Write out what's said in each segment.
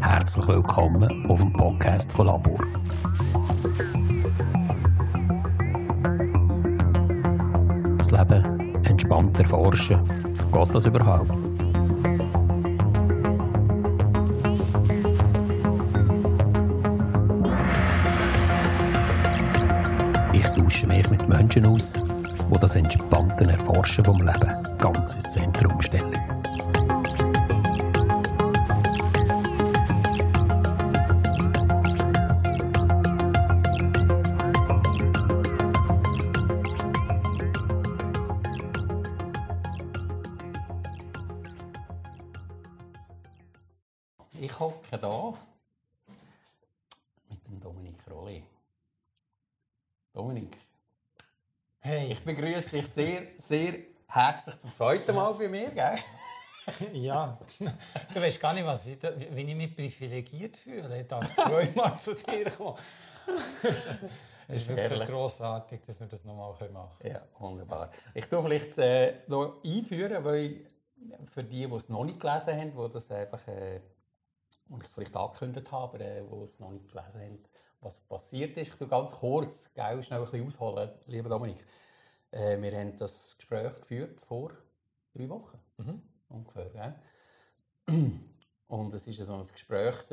Herzlich willkommen auf dem Podcast von Labor. Das Leben entspannt erforschen. Geht das überhaupt? Ich tausche mich mit Menschen aus, die das entspannte Erforschen vom Leben ganz ins Zentrum stellen. Herzlich zum zweiten Mal bei mir, gell? ja, du weißt gar nicht, was ich, wie ich mich privilegiert fühle. Ich darf zweimal zu dir kommen. Es ist wirklich Herrlich. grossartig, dass wir das nochmal machen können. Ja, wunderbar. Ich tue vielleicht äh, noch einführen, weil für die, die es noch nicht gelesen haben, wo das einfach, äh, und ich es vielleicht angekündigt habe, aber äh, die es noch nicht gelesen haben, was passiert ist. Ich tue ganz kurz, gell, schnell ein bisschen ausholen, lieber Dominik. Äh, wir haben das Gespräch geführt vor drei Wochen Mhm. ungefähr. Gell? Und es war so ein Gespräch, das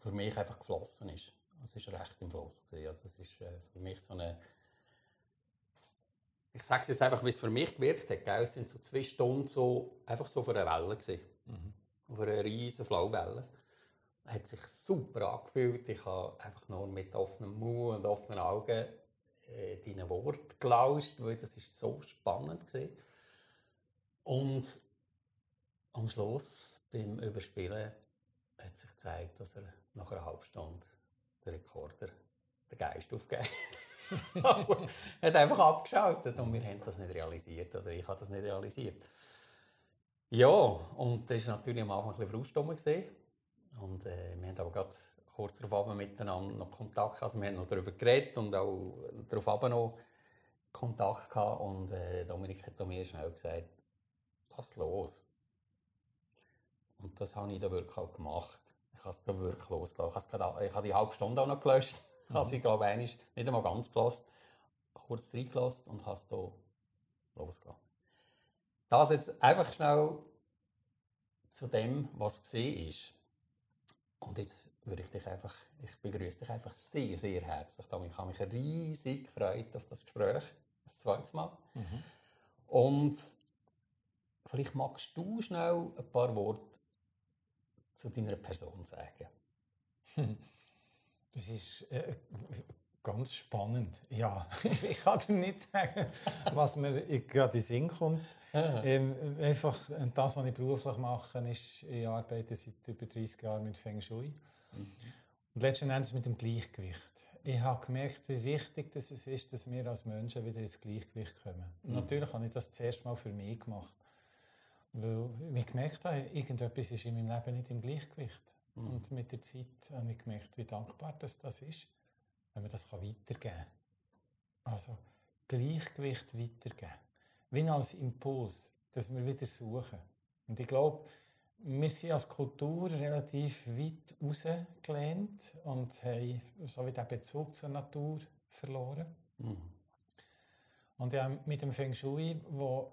für mich einfach geflossen ist. Es war recht im Fluss. Also es ist äh, für mich so eine... Ich sage es jetzt einfach, wie es für mich gewirkt hat. Gell? Es sind so zwei Stunden so, einfach so auf einer Welle. Gewesen. Auf einer riesen Flauwelle. Hat sich super angefühlt. Ich habe einfach nur mit offenem Mund und offenen Augen äh, deinen Wort gelauscht, weil das ist so spannend war. Und am Schluss, beim Überspielen, hat sich gezeigt, dass er nach einer halben Stunde den Rekorder den Geist aufgegeben hat. also, hat einfach abgeschaltet und wir haben das nicht realisiert. Oder ich habe das nicht realisiert. Ja, und das war natürlich am Anfang ein bisschen. Und äh, wir haben aber gerade kurz darauf miteinander noch Kontakt Also wir haben noch darüber geredet und auch darauf noch Kontakt gehabt. Und äh, Dominik hat mir schnell gesagt, lass los. Und das habe ich dann wirklich auch gemacht. Ich habe es dann wirklich losgelassen. Ich habe, ich die halbe Stunde auch noch gelöscht. Ich habe sie, glaube ich, einmal nicht einmal ganz gelassen. Kurz reingelassen und habe es dann losgelassen. Das jetzt einfach schnell zu dem, was gesehen ist. Und jetzt würde ich dich einfach, ich begrüße dich einfach sehr, sehr herzlich. Damit ich habe mich riesig gefreut auf das Gespräch, das zweite Mal. Und vielleicht magst du schnell ein paar Worte zu deiner Person sagen. Das ist äh, ganz spannend. Ja, ich kann dir nicht sagen, was mir gerade in den Sinn kommt. Ähm, einfach das, was ich beruflich mache, ist, ich arbeite seit über 30 Jahren mit Feng Shui. Und letzten Endes mit dem Gleichgewicht. Ich habe gemerkt, wie wichtig das es ist, dass wir als Menschen wieder ins Gleichgewicht kommen. Und Natürlich habe ich das zuerst mal für mich gemacht. Weil ich gemerkt habe, irgendetwas ist in meinem Leben nicht im Gleichgewicht. Und mit der Zeit habe ich gemerkt, wie dankbar das, das ist, wenn man das weitergeben kann. Also Gleichgewicht weitergeben. Wie als Impuls, dass wir wieder suchen. Und ich glaube, wir sind als Kultur relativ weit rausgelehnt und haben so wie den Bezug zur Natur verloren. Und ja, mit dem Feng Shui, wo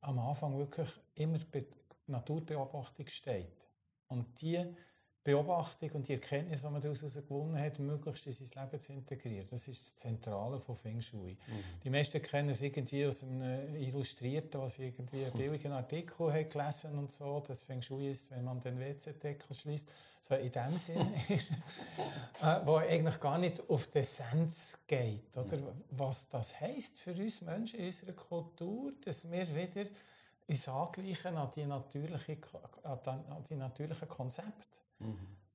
am Anfang wirklich immer Be Naturbeobachtung steht. Und die Beobachtung und die Erkenntnis, die man daraus gewonnen hat, möglichst in sein Leben zu integrieren. Das ist das Zentrale von Feng Shui. Die meisten kennen es irgendwie aus einem Illustrierten, was irgendwie einen billigen Artikel haben gelesen und so, dass Feng Shui ist, wenn man den WC-Deckel schließt. So in dem Sinne ist, äh, wo eigentlich gar nicht auf die Essenz geht, oder? Was das heisst für uns Menschen in unserer Kultur, dass wir wieder uns angleichen an die, natürliche, an die natürlichen Konzepte.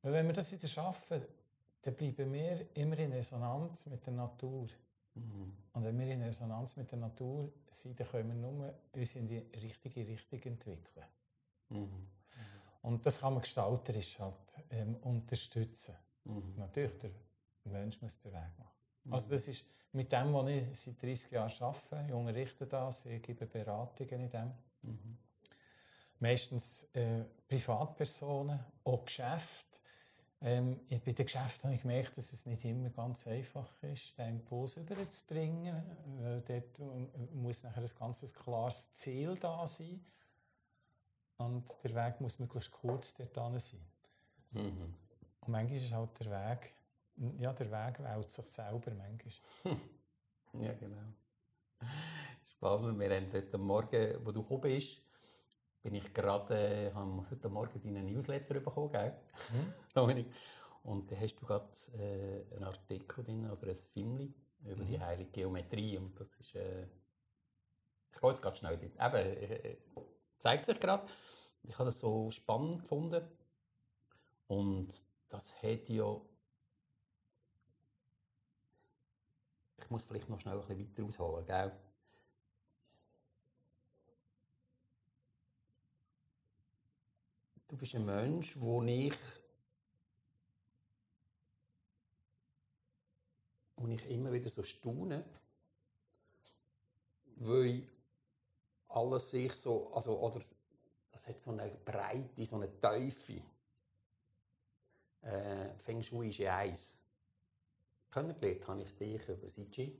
Weil wenn wir das wieder schaffen, dann bleiben wir immer in Resonanz mit der Natur. Und wenn wir in Resonanz mit der Natur sind, dann können wir nur uns in die richtige Richtung entwickeln. Und das kann man gestalterisch halt, ähm, unterstützen. Natürlich, der Mensch muss den Weg machen. Also das ist mit dem, was ich seit 30 Jahren arbeite. Ich unterrichte das, ich gebe Beratungen in dem. Mhm. Meistens äh, Privatpersonen, auch Geschäfte. Ähm, bei den Geschäften habe ich gemerkt, dass es nicht immer ganz einfach ist, den Impuls überzubringen. Weil dort äh, muss nachher ein ganz klares Ziel da sein. Und der Weg muss möglichst kurz dort sein. Mhm. Und manchmal ist halt der Weg, ja, der Weg wählt sich selber manchmal. ja, genau. Spannend. Wir haben heute Morgen, wo du gekommen bist, bin ich gerade, äh, habe heute Morgen deinen Newsletter bekommen, gell? Mhm. Und da hast du gerade äh, einen Artikel drin, oder ein Film über mhm. die heilige Geometrie. Und das ist, äh, ich gehe jetzt gerade schnell drin. Eben, äh, zeigt sich gerade. Ich habe das so spannend gefunden. Und das hat ja. Ich muss vielleicht noch schnell ein bisschen weiter ausholen, gell? Du bist ein Mensch, wo ich, wo ich immer wieder so staune, weil alles sich so, also, oder das hat so eine Breite, so eine Teufel. Äh, Feng Shui ist ja eins. Kennengelernt habe ich dich über CG.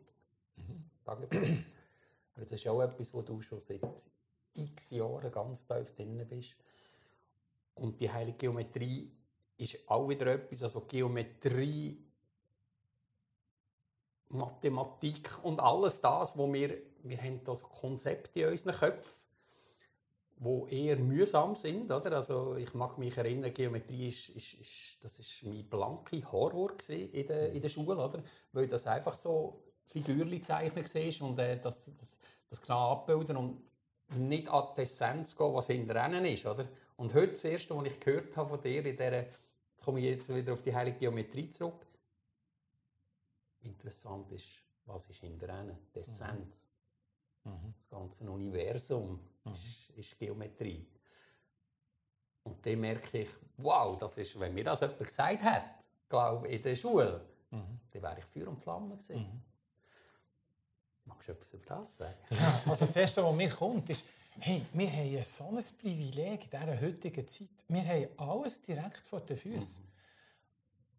Mhm. das ist auch etwas, wo du schon seit x Jahren ganz tief drin bist. Und die heilige Geometrie ist auch wieder etwas, also Geometrie, Mathematik und alles das, wo wir, wir haben das Konzepte in unseren Köpfen, wo eher mühsam sind, oder? Also ich mag mich erinnern, Geometrie ist, ist, ist das ist mein blanke Horror in der, in der Schule, oder? Weil das einfach so Figürchen zeichnen war und äh, das, das, das genau abbilden und nicht an die Essenz gehen, was hinter ihnen ist, oder? Und heute das Erste, was ich gehört habe von dir, in dieser, jetzt komme ich jetzt wieder auf die heilige Geometrie zurück, interessant ist, was ist hinter ihnen, die Essenz. Mhm. mhm. Das ganze Universum mhm. ist, ist, Geometrie. Und dann merke ich, wow, das ist, wenn mir das jemand gesagt hat, glaube in der Schule, mhm. dann wäre ich Feuer und Flamme gewesen. Mhm. Magst du etwas über das sagen? Ja, also das Erste, was mir kommt, ist, hey, wir haben so ein Privileg in dieser heutigen Zeit. Wir haben alles direkt vor den Füßen.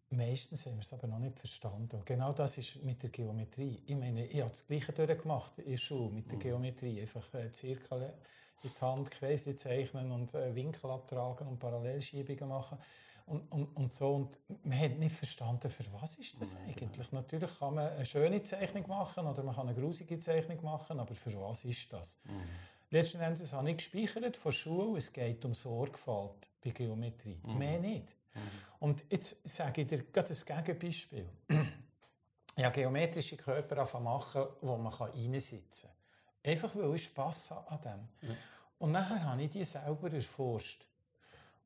Mhm. Meistens haben wir es aber noch nicht verstanden. Und genau das ist mit der Geometrie. Ich meine, ich habe das Gleiche durchgemacht in der Schule mit der mhm. Geometrie. Einfach äh, Zirkel in die Hand, Kreisli zeichnen und äh, Winkel abtragen und Parallelschiebungen machen und, und, und so. Und man hat nicht verstanden, für was ist das Nein, eigentlich. Genau. Natürlich kann man eine schöne Zeichnung machen oder man kann eine grusige Zeichnung machen, aber für was ist das? Mhm. Letzten Endes habe ich gespeichert von Schule, es geht um Sorgfalt bei Geometrie. Mhm. Mehr nicht. Mhm. Und jetzt sage ich dir gerade ein Gegenbeispiel. ich habe geometrische Körper machen, wo man reinsitzen kann. Einfach weil ich Spass habe an dem. Mhm. Und nachher habe ich die selber erforscht.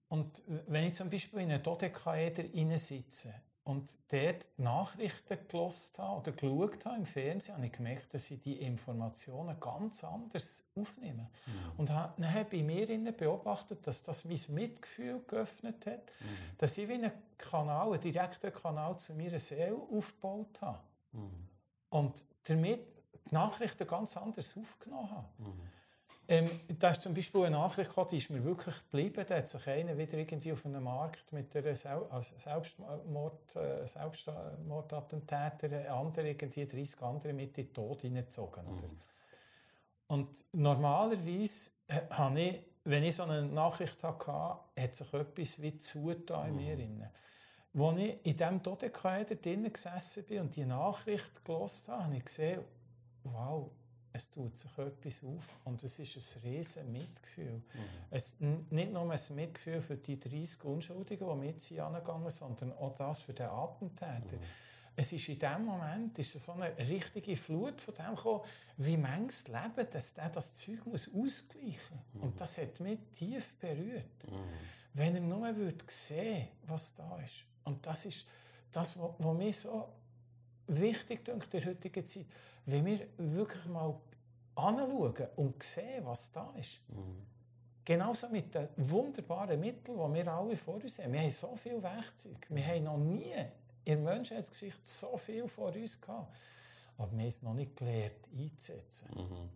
Und wenn ich zum Beispiel in einen Dodekaeder sitze und dort die Nachrichten gelost habe oder geschaut habe im Fernsehen, habe ich gemerkt, dass ich die Informationen ganz anders aufnehme. Mhm. Und dann habe ich bei mir beobachtet, dass das mein Mitgefühl geöffnet hat, mhm. dass ich wie einen Kanal, einen direkten Kanal zu meiner Seele aufgebaut habe. Mhm. Und damit die Nachrichten ganz anders aufgenommen habe. Ähm, da ist zum Beispiel eine Nachricht gekommen, die ist mir wirklich geblieben. Da hat sich einer wieder irgendwie auf einem Markt mit einer Sel also Selbstmord, äh, Selbstmordattentäter, andere irgendwie 30 andere mit in den Tod hineingezogen. Mhm. Und normalerweise äh, habe ich, wenn ich so eine Nachricht hatte, hat sich etwas wie zugetan in mir. Mhm. Als ich in diesem Todekader drinnen gesessen bin und die Nachricht gelesen habe, habe ich gesehen, wow, es tut sich etwas auf und es ist ein riesen Mitgefühl. Mhm. Es, nicht nur ein Mitgefühl für die 30 Unschuldigen, die mit sie angegangen sind, sondern auch das für den Attentäter. Mhm. Es ist in dem Moment ist so eine richtige Flut von dem gekommen, wie manches Leben, dass der das Zeug muss ausgleichen muss. Mhm. Und das hat mich tief berührt. Mhm. Wenn er nur würde sehen, was da ist. Und das ist das, was mir so wichtig in der heutigen Zeit wenn wir wirklich mal anschauen und sehen, was da ist. Mhm. Genauso mit den wunderbaren Mitteln, die wir alle vor uns haben. Wir haben so viele Werkzeuge. Wir haben noch nie in der Menschheitsgeschichte so viel vor uns gehabt. aber wir haben es noch nicht gelernt einzusetzen. Mhm.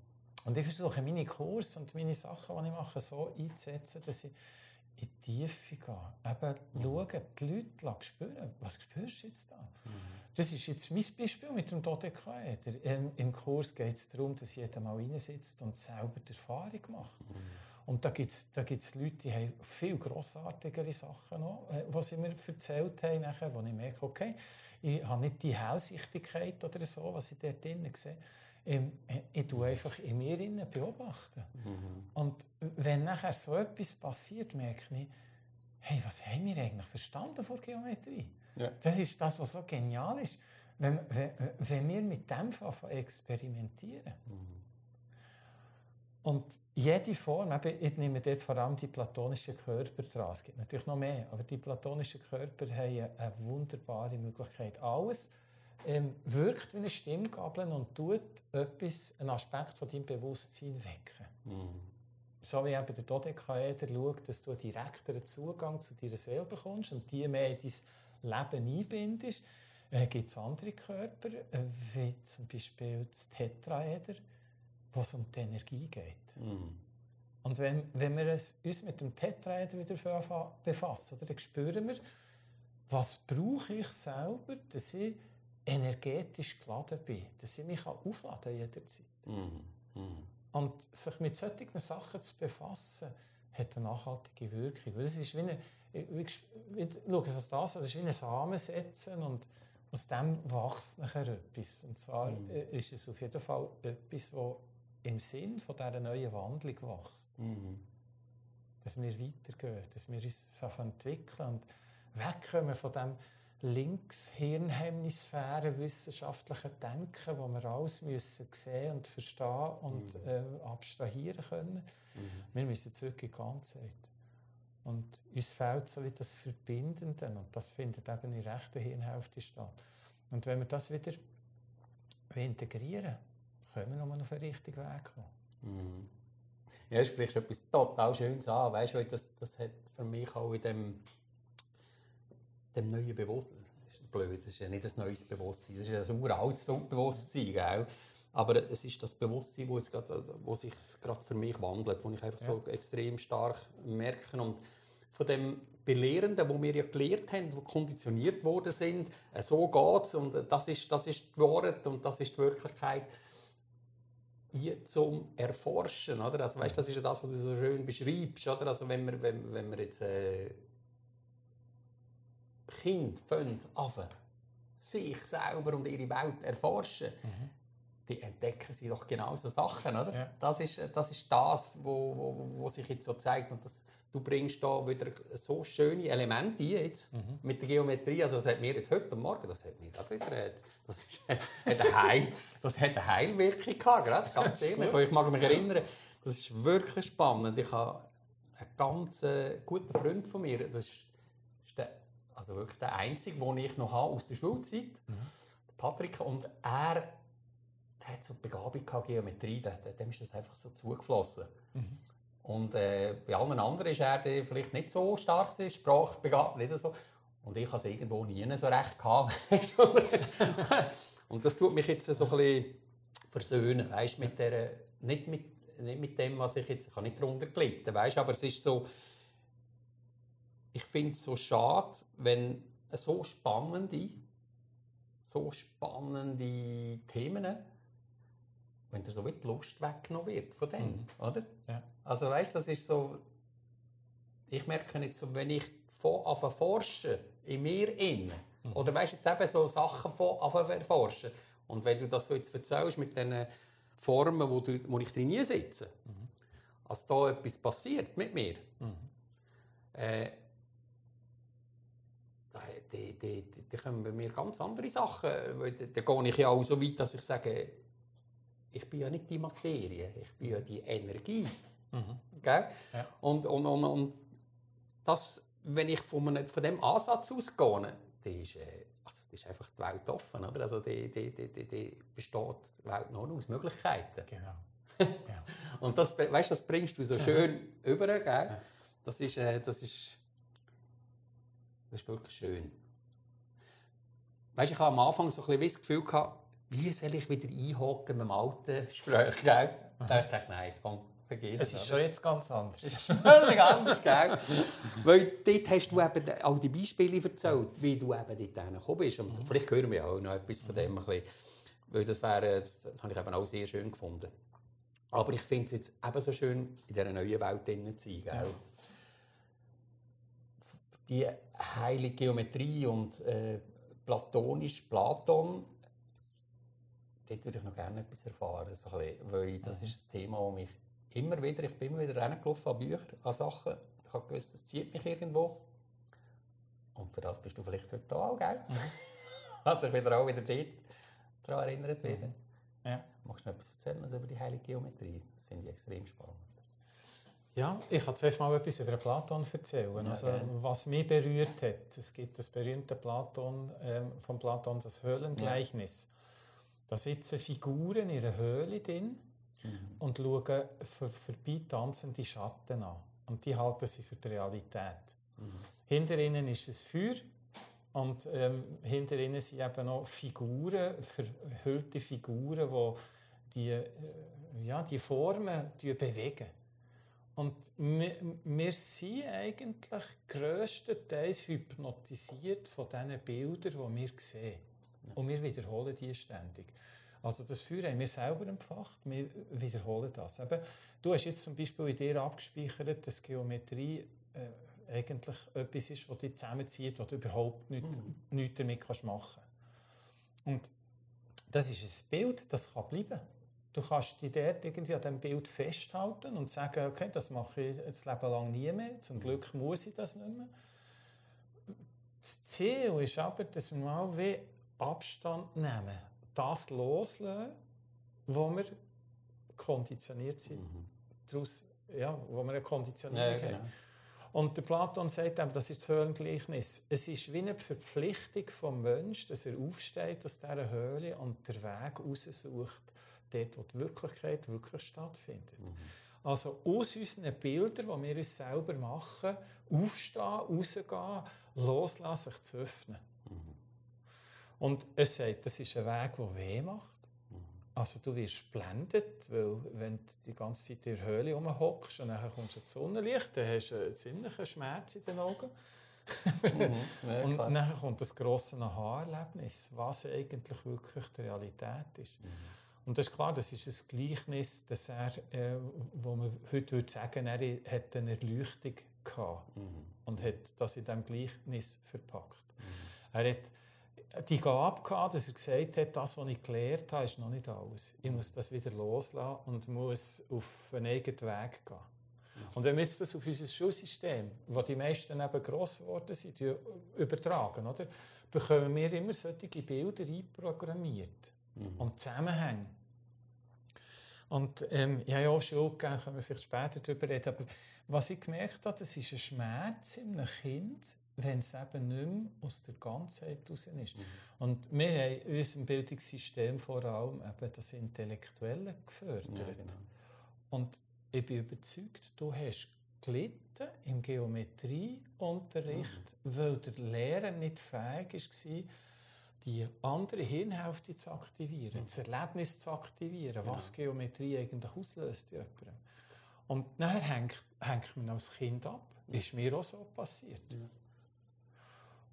Und ich versuche meine Kurse und meine Sachen, die ich mache, so einzusetzen, dass ich in die Tiefe gehe. Eben mhm. schauen, die Leute spüren, was spürst du jetzt da? Mhm. Das ist jetzt mein Beispiel mit dem Dodekaeder. Im, Im Kurs geht es darum, dass jeder mal reinsitzt und selber die Erfahrung macht. Mhm. Und da gibt es da gibt's Leute, die haben viel grossartigere Sachen noch, äh, was sie mir erzählt haben, nachher, wo ich merke, okay, ich habe nicht die Hellsichtigkeit oder so, was ich dort drinnen sehe. Ähm, ich tue einfach in mir beobachten. Mhm. Und wenn nachher so etwas passiert, merke ich, hey, was haben wir eigentlich verstanden von Geometrie? Ja. Das ist das, was so genial ist. Wenn, wenn, wenn wir mit dem experimentieren. Mhm. Und jede Form, ich nehme dort vor allem die platonischen Körper dran. Es gibt natürlich noch mehr, aber die platonischen Körper haben eine wunderbare Möglichkeit. Alles ähm, wirkt wie eine Stimmgabel und tut etwas, einen Aspekt von deinem Bewusstsein wecken. Mhm. So wie eben der Dodekaeder schaut, dass du direkteren Zugang zu dir selber bekommst und die mehr in dein Leben einbindest, äh, gibt es andere Körper, äh, wie zum Beispiel das Tetraeder wo es um die Energie geht. Mhm. Und wenn, wenn wir uns mit dem Tetraeder wieder befassen, dann spüren wir, was brauche ich selber, dass ich energetisch geladen bin, dass ich mich aufladen jederzeit. Mhm. Mhm. Und sich mit solchen Sachen zu befassen, hat eine nachhaltige Wirkung. Das ist wie eine, schaue es als das, es ist wie ein Samen setzen und aus dem wächst nachher etwas. Und zwar mhm. ist es auf jeden Fall etwas, das im Sinn von dieser neuen Wandlung wächst. Mhm. Dass wir weitergehen, dass wir uns entwickeln und wegkommen von dem Linkshirnhemisphäre wissenschaftlichen Denken, wo wir alles müssen sehen und verstehen und mhm. äh, abstrahieren können. Mhm. Wir müssen zurück in die Ganzheit. Und uns fehlt so wie das Verbindende und das findet eben in der rechten Hirnhälfte statt. Und wenn wir das wieder integrieren können wir noch auf den richtigen Weg kommen. Mhm. Ja, du sprichst etwas total Schönes an. Weißt du, das, das hat für mich auch in dem, dem neuen Bewusstsein, das ist blöd, das ist ja nicht ein neues Bewusstsein, das ist ein uraltes Bewusstsein, gell? aber es ist das Bewusstsein, wo, grad, wo sich gerade für mich wandelt, wo ich einfach ja. so extrem stark merke und von dem Belehrenden, wo wir ja gelehrt haben, wo konditioniert worden sind, äh, so geht es und das ist, das ist die Wahrheit und das ist die Wirklichkeit hier zum Erforschen, oder? Also, weißt, das ist ja das, was du so schön beschreibst, oder? Also, wenn wir, wenn, wenn wir jetzt äh, Kind finden, anfangen, sich selber und ihre Welt erforschen, mhm. die entdecken sie doch genau so Sachen, oder? Ja. Das, ist, das ist das, wo, wo, wo sich jetzt so zeigt und das, du bringst da wieder so schöne Elemente ein jetzt mhm. mit der Geometrie. Also das hat mir jetzt heute Morgen, das hat mir gerade wieder, äh, das, ist, hat eine Heil, das hat eine Heilwirkung gehabt, gerade, ganz ehrlich. Ich mag mich erinnern, das ist wirklich spannend. Ich habe einen ganz äh, guten Freund von mir, das ist, ist der, also wirklich der einzige, den ich noch habe aus der Schulzeit, mhm. Patrick, und er der hat so eine Begabung gehabt, Geometrie, dem ist das einfach so zugeflossen. Mhm. Und äh, bei allen anderen ist er vielleicht nicht so stark, sprachbegabt, nicht so. Und ich habe es irgendwo nie so recht gehabt. und das tut mich jetzt so ein bisschen versöhnen, weißt, mit der, nicht, mit, nicht mit dem, was ich jetzt, ich habe nicht darunter gelitten, weißt, aber es ist so, ich finde es so schade, wenn so spannende, so spannende Themen wenn dir so die Lust weggenommen wird von dem, mhm. oder? Ja. Also weißt, du, das ist so, ich merke jetzt so, wenn ich von anfange forschen in mir in, mhm. oder weißt jetzt eben so Sachen von anfange erforschen und wenn du das so jetzt erzählst mit den Formen, wo, du, wo ich drin sitze, mhm. als da etwas passiert mit mir, mhm. äh, die, die, die, die kommen mir ganz andere Sachen. Da gehe ich ja auch so weit, dass ich sage, ich bin ja nicht die Materie, ich bin ja die Energie. Mhm. Okay? Ja. Und, und, und, und das, wenn ich von, einem, von dem Ansatz ausgehe, die ist, äh, also die ist einfach die Welt offen. Oder? Also die, die, die, die, besteht die Welt nur aus Möglichkeiten. Genau. Ja. und das, weißt, das bringst du so schön ja. über. Gell? Das, ist, äh, das, ist, das ist wirklich schön. Weißt, ich habe am Anfang so ein bisschen das Gefühl gehabt, wie soll ich wieder einhocken mit dem alten Gespräch, gell? Da dachte ich, nein, komm, vergiss es. Es ist schon jetzt ganz anders. Es ist völlig anders, gell? Weil dort hast du eben all die Beispiele erzählt, wie du eben dort gekommen bist. Und mhm. vielleicht hören wir auch noch etwas von dem ein bisschen, weil das, wäre, das, das habe ich eben auch sehr schön gefunden. Aber ich finde es jetzt eben so schön, in dieser neuen Welt drin zu sein, gell? Ja. Die heilige Geometrie und äh, platonisch Platon dort würde ich noch gerne etwas erfahren, so bisschen, weil das mhm. ist ein Thema, das mich immer wieder, ich bin immer wieder reingelaufen an Bücher, an Sachen, ich habe gewusst, das zieht mich irgendwo. Und für das bist du vielleicht heute da auch, gell? Mhm. Hat sich wieder auch wieder dort daran erinnert werden. Mhm. Ja. Magst du noch etwas erzählen also über die heilige Geometrie? Das finde ich extrem spannend. Ja, ich kann zuerst mal etwas über Platon erzählen. Ja, also, was mich berührt hat, es gibt das berühmte Platon, ähm, von Platon, das Höhlengleichnis. Ja. Da sitzen Figuren in einer Höhle drin mhm. und schauen für, vorbei tanzende Schatten an. Und die halten sie für die Realität. Mhm. Hinter ihnen ist ein Feuer und ähm, hinter ihnen sind eben noch Figuren, verhüllte Figuren, die die, äh, ja, die Formen bewegen. Und wir, wir sind eigentlich grösstenteils hypnotisiert von diesen Bildern, die wir sehen. Und wir wiederholen die ständig. Also das Feuer haben wir selber empfacht, wir wiederholen das. Eben, du hast jetzt zum Beispiel in dir abgespeichert, dass Geometrie äh, eigentlich etwas ist, das dich zusammenzieht, was du überhaupt nicht, mhm. nichts damit machen kannst. Und das ist ein Bild, das kann bleiben. Du kannst dich dort irgendwie an diesem Bild festhalten und sagen, okay, das mache ich das Leben lang nie mehr. Zum Glück muss ich das nicht mehr. Das Ziel ist aber, dass wir mal wie Abstand nehmen, das loslassen, wo wir konditioniert sind. Mhm. Daraus, ja, wo wir eine Konditionierung ja, genau. haben. Und der Platon sagt eben, das ist das Höhlengleichnis. Es ist wie eine Verpflichtung vom Menschen, dass er aufsteht aus dieser Höhle und den Weg raussucht, dort, wo die Wirklichkeit wirklich stattfindet. Mhm. Also aus unseren Bildern, die wir uns selber machen, aufstehen, rausgehen, loslassen, sich zu öffnen. Und er sagt, das ist ein Weg, der weh macht. Also du wirst blendet, weil wenn du die ganze Zeit in der Höhle rumhockst und dann kommst du ins Sonnenlicht, dann hast du einen ziemlichen Schmerz in den Augen. mhm, ja, und dann kommt das grosse Aha-Erlebnis, was eigentlich wirklich die Realität ist. Mhm. Und das ist klar, das ist ein Gleichnis, dass er, äh, wo man heute würde sagen, er hat eine Erleuchtung gehabt mhm. und hat das in diesem Gleichnis verpackt. Mhm. Er hat die Gabe gehabt, dass er gesagt hat, das, was ich gelernt habe, ist noch nicht alles. Ich muss das wieder loslassen und muss auf einen eigenen Weg gehen. Und wenn wir jetzt das auf unser Schulsystem, wo die meisten eben gross geworden sind, übertragen, oder, bekommen wir immer solche Bilder einprogrammiert mhm. und Zusammenhänge. Und ähm, ich habe ja auch Schule gegeben, können wir vielleicht später darüber reden, aber was ich gemerkt habe, das ist ein Schmerz in einem Kind, wenn es eben nicht mehr aus der Ganzheit raus ist. Mhm. Und wir haben in unserem Bildungssystem vor allem eben das Intellektuelle gefördert. Ja, genau. Und ich bin überzeugt, du hast gelitten im Geometrieunterricht, mhm. weil der Lehrer nicht fähig war, die andere Hirnhälfte zu aktivieren, mhm. das Erlebnis zu aktivieren, genau. was Geometrie eigentlich auslöst in jemandem. Und nachher hängt, hängt man als Kind ab. Ist mir auch so passiert. Ja.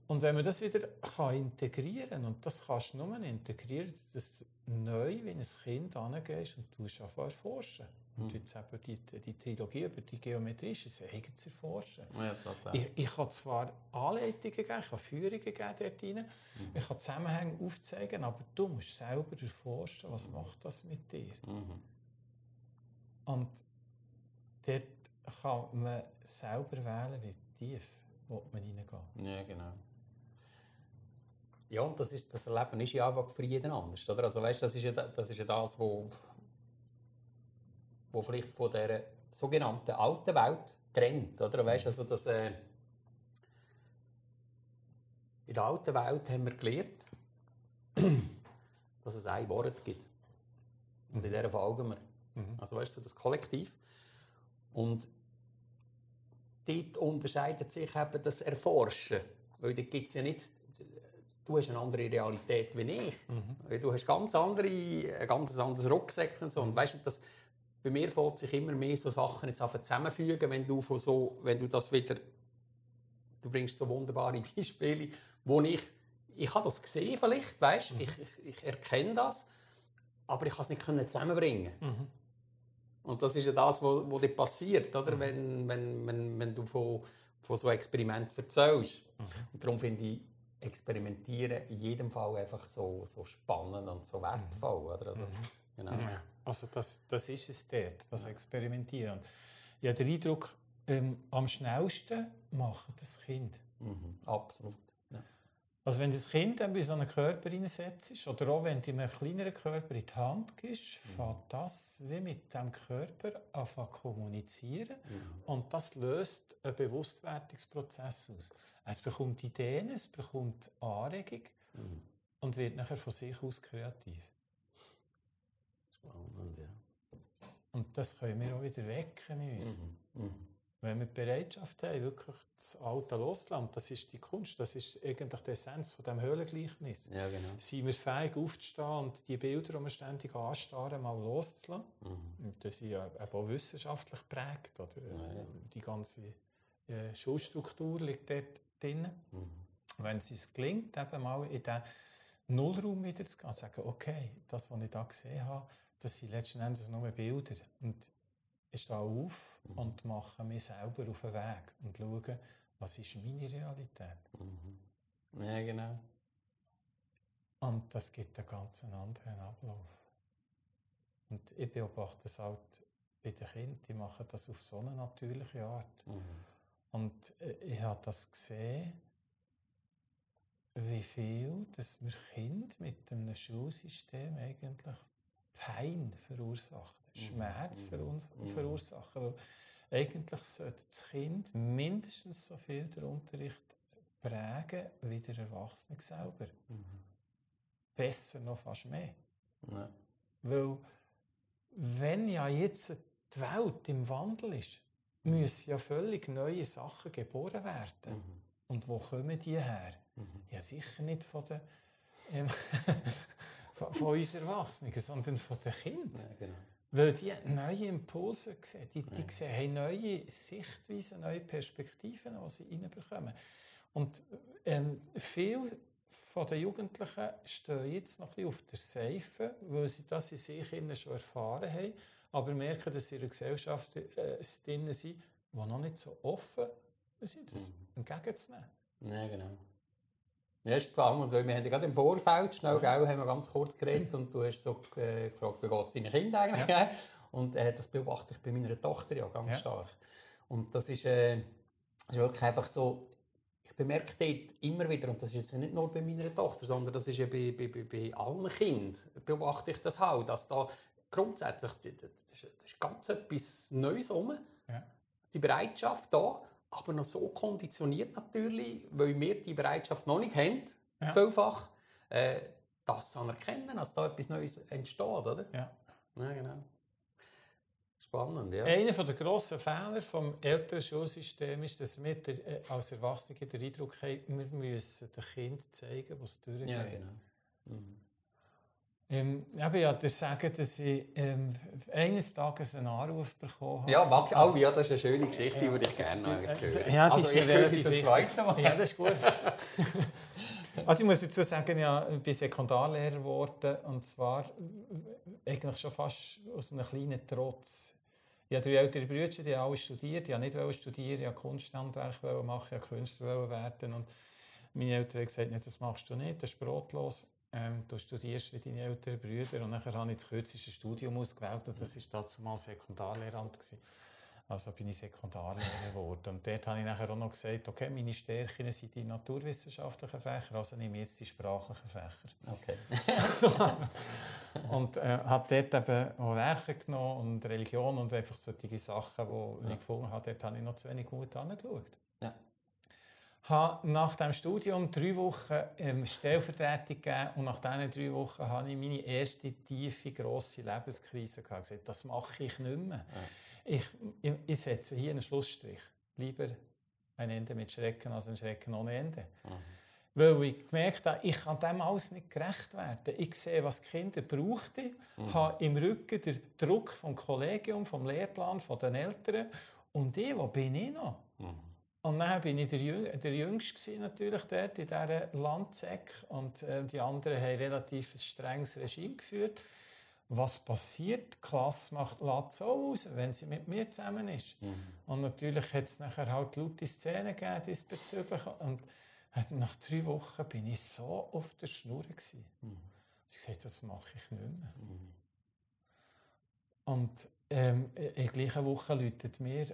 Und wenn man das wieder kann integrieren kann, und das kannst du nur integrieren, dass du neu, wenn ein Kind angehst und du anfängst erforschen. Mhm. Und jetzt eben die, die Trilogie über die Geometrie ist ein eigenes Erforschen. Ja, ich, ich kann zwar Anleitungen geben, ich kann Führungen geben dort rein, mhm. ich kann Zusammenhänge aufzeigen, aber du musst selber erforschen, was mhm. macht das mit dir. Mhm. Und dort kann man selber wählen, wie tief man reingehen Ja, genau. Ja, und das, ist, das Erleben ist ja einfach für jeden anders. Oder? Also, weißt, das, ist ja, das ist ja das, wo, wo vielleicht von der sogenannten alten Welt trennt. Oder? Weißt, also, dass, äh, in der alten Welt haben wir gelernt, dass es ein Wort gibt. Und in der folgen wir. Mhm. Also weißt du, das Kollektiv. Und dort unterscheidet sich eben das Erforschen. Weil dort gibt es ja nicht du hast eine andere Realität wie ich. Mhm. Du hast ganz andere, ein ganz anderes Rucksack und so. Und weißt du, das, bei mir fällt sich immer mehr so Sachen jetzt zusammenfügen, wenn du, von so, wenn du das wieder, du bringst so wunderbare Beispiele, wo ich, ich habe das gesehen vielleicht, weißt, mhm. ich, ich, ich erkenne das, aber ich kann es nicht zusammenbringen. Mhm. Und das ist ja das, was, was dir passiert, oder? Mhm. Wenn, wenn, wenn, wenn du von, von so Experimenten erzählst. Mhm. Und darum finde ich Experimentieren in jedem Fall einfach so, so spannend und so wertvoll. Oder? Also, mhm. Genau. ja. also das, das ist es dort, das Experimentieren. Ich habe den Eindruck, ähm, am schnellsten macht das Kind. Mhm. Absolut. Also wenn das Kind dann bei so einem Körper hineinsetzt, oder auch wenn du einem kleineren Körper in die Hand gibst, mhm. fängt das wie mit dem Körper an kommunizieren mhm. und das löst einen Bewusstwerdungsprozess aus. Es bekommt Ideen, es bekommt Anregung mhm. und wird nachher von sich aus kreativ. Spannend, ja. Und das können wir auch wieder wecken in uns. Mhm. mhm. Wenn wir die Bereitschaft haben, wirklich das Alte loszulassen, das ist die Kunst, das ist eigentlich die Essenz von dem Höhlengleichnis. Ja, genau. Sind wir fähig aufzustehen und die Bilder, die wir ständig anstarren, mal loszulassen? Mhm. Das ist ja auch wissenschaftlich geprägt. Oder? Ja, ja. Die ganze äh, Schulstruktur liegt dort drin. Mhm. Wenn es uns gelingt, eben mal in den Nullraum wieder zu gehen und zu sagen, okay, das, was ich da gesehen habe, das sind letzten Endes nur Bilder. Und ich stehe auf mhm. und mache mich selber auf den Weg und schaue, was ist meine Realität. Mhm. Ja, genau. Und das gibt einen ganz anderen Ablauf. Und ich beobachte es halt bei den Kindern, die machen das auf so eine natürliche Art. Mhm. Und äh, ich habe das gesehen, wie viel dass wir Kinder mit einem Schulsystem eigentlich Pein verursachen. Schmerz für uns verursachen. Weil eigentlich sollte das Kind mindestens so viel den Unterricht prägen wie der Erwachsene selber. Mhm. Besser noch fast mehr. Ja. Weil, wenn ja jetzt die Welt im Wandel ist, müssen ja völlig neue Sachen geboren werden. Mhm. Und wo kommen die her? Mhm. Ja, sicher nicht von den, ähm, von, von uns Erwachsenen, sondern von den Kindern. Ja, genau. Weil die neue Impulse sehen, die, die sehen, haben neue Sichtweisen, neue Perspektiven, die sie reinbekommen. Und ähm, viele von den Jugendlichen stehen jetzt noch ein bisschen auf der Seife, weil sie das in sich schon erfahren haben, aber merken, dass sie in einer Gesellschaft äh, drin sind, die noch nicht so offen sind, das mhm. entgegenzunehmen. Ja, genau. Ja, spannend, weil wir haben ja gerade im Vorfeld, schnell, ja. haben wir ganz kurz geredet und du hast so äh, gefragt, wie geht es deinen Kindern eigentlich? Ja. Und äh, das beobachte ich bei meiner Tochter ja ganz ja. stark. Und das ist, äh, ist wirklich einfach so, ich bemerke dort immer wieder, und das ist jetzt nicht nur bei meiner Tochter, sondern das ist ja bei, bei, bei, bei allen Kindern, beobachte ich das auch, dass da grundsätzlich, das ist, das ist ganz etwas Neues rum. Ja. Die Bereitschaft da, aber noch so konditioniert natürlich, weil wir die Bereitschaft noch nicht haben, ja. vielfach, äh, das anerkennen, dass da etwas Neues entsteht, oder? Ja. Ja, genau. Spannend, ja. Einer der grossen Fehler des älteren Schulsystems ist, dass wir der, äh, als Erwachsene den Eindruck haben, wir müssen dem Kind zeigen, was durchgeht. Ja, genau. Mhm. Ähm, ich ja dir sagen, dass ich ähm, eines Tages einen Anruf bekommen habe. Ja, magst also, oh, ja, das ist eine schöne Geschichte, die würde ich gerne eigentlich hören. Ja, also, ich höre sie zum zweiten Mal. Ja, das ist gut. also ich muss dazu sagen, ja, ich bin Sekundarlehrer geworden und zwar eigentlich schon fast aus einem kleinen Trotz. Ich habe drei ältere Brüder, die haben alle studiert. Ich wollte nicht studieren, ich wollte Kunsthandwerk machen, ich wollte Künstler werden. Und meine Eltern haben gesagt, das machst du nicht, das ist brotlos ähm, du studierst wie deine älteren Brüder und nachher habe ich das kürzeste Studium ausgewählt und das war dazu mal Sekundarlehramt. Gewesen. Also bin ich Sekundarlehrer geworden. Und dort habe ich nachher auch noch gesagt, okay, meine Stärken sind die naturwissenschaftlichen Fächer, also nehme ich jetzt die sprachlichen Fächer. Okay. und äh, habe dort eben auch Werke genommen und Religion und einfach solche Sachen, die ja. ich gefunden habe, dort habe ich noch zu wenig gut angeschaut habe nach dem Studium drei Wochen ähm, Stellvertretung gegeben und nach diesen drei Wochen habe ich meine erste tiefe, grosse Lebenskrise gehabt. Gesagt, das mache ich nicht mehr. Ja. Ich, ich, ich, setze hier einen Schlussstrich. Lieber ein Ende mit Schrecken als ein Schrecken ohne Ende. Mhm. Weil ich gemerkt habe, ich kann dem alles nicht gerecht werden. Ich sehe, was die Kinder brauchten, mhm. habe im Rücken den Druck vom Kollegium, vom Lehrplan, von den Eltern. Und ich, wo bin ich noch? Mhm. Und dann bin ich der, Jüng der Jüngste natürlich dort in dieser Landsäck. Und äh, die anderen haben relativ ein strenges Regime geführt. Was passiert? Die Klasse macht lässt so aus, wenn sie mit mir zusammen ist. Mhm. Und natürlich hat es nachher halt laute Szenen gegeben diesbezüglich. Und nach drei Wochen bin ich so auf der Schnur. Mhm. Ich sagte, das mache ich nicht mehr. Mhm. Und ähm, in der gleichen Woche läutet mir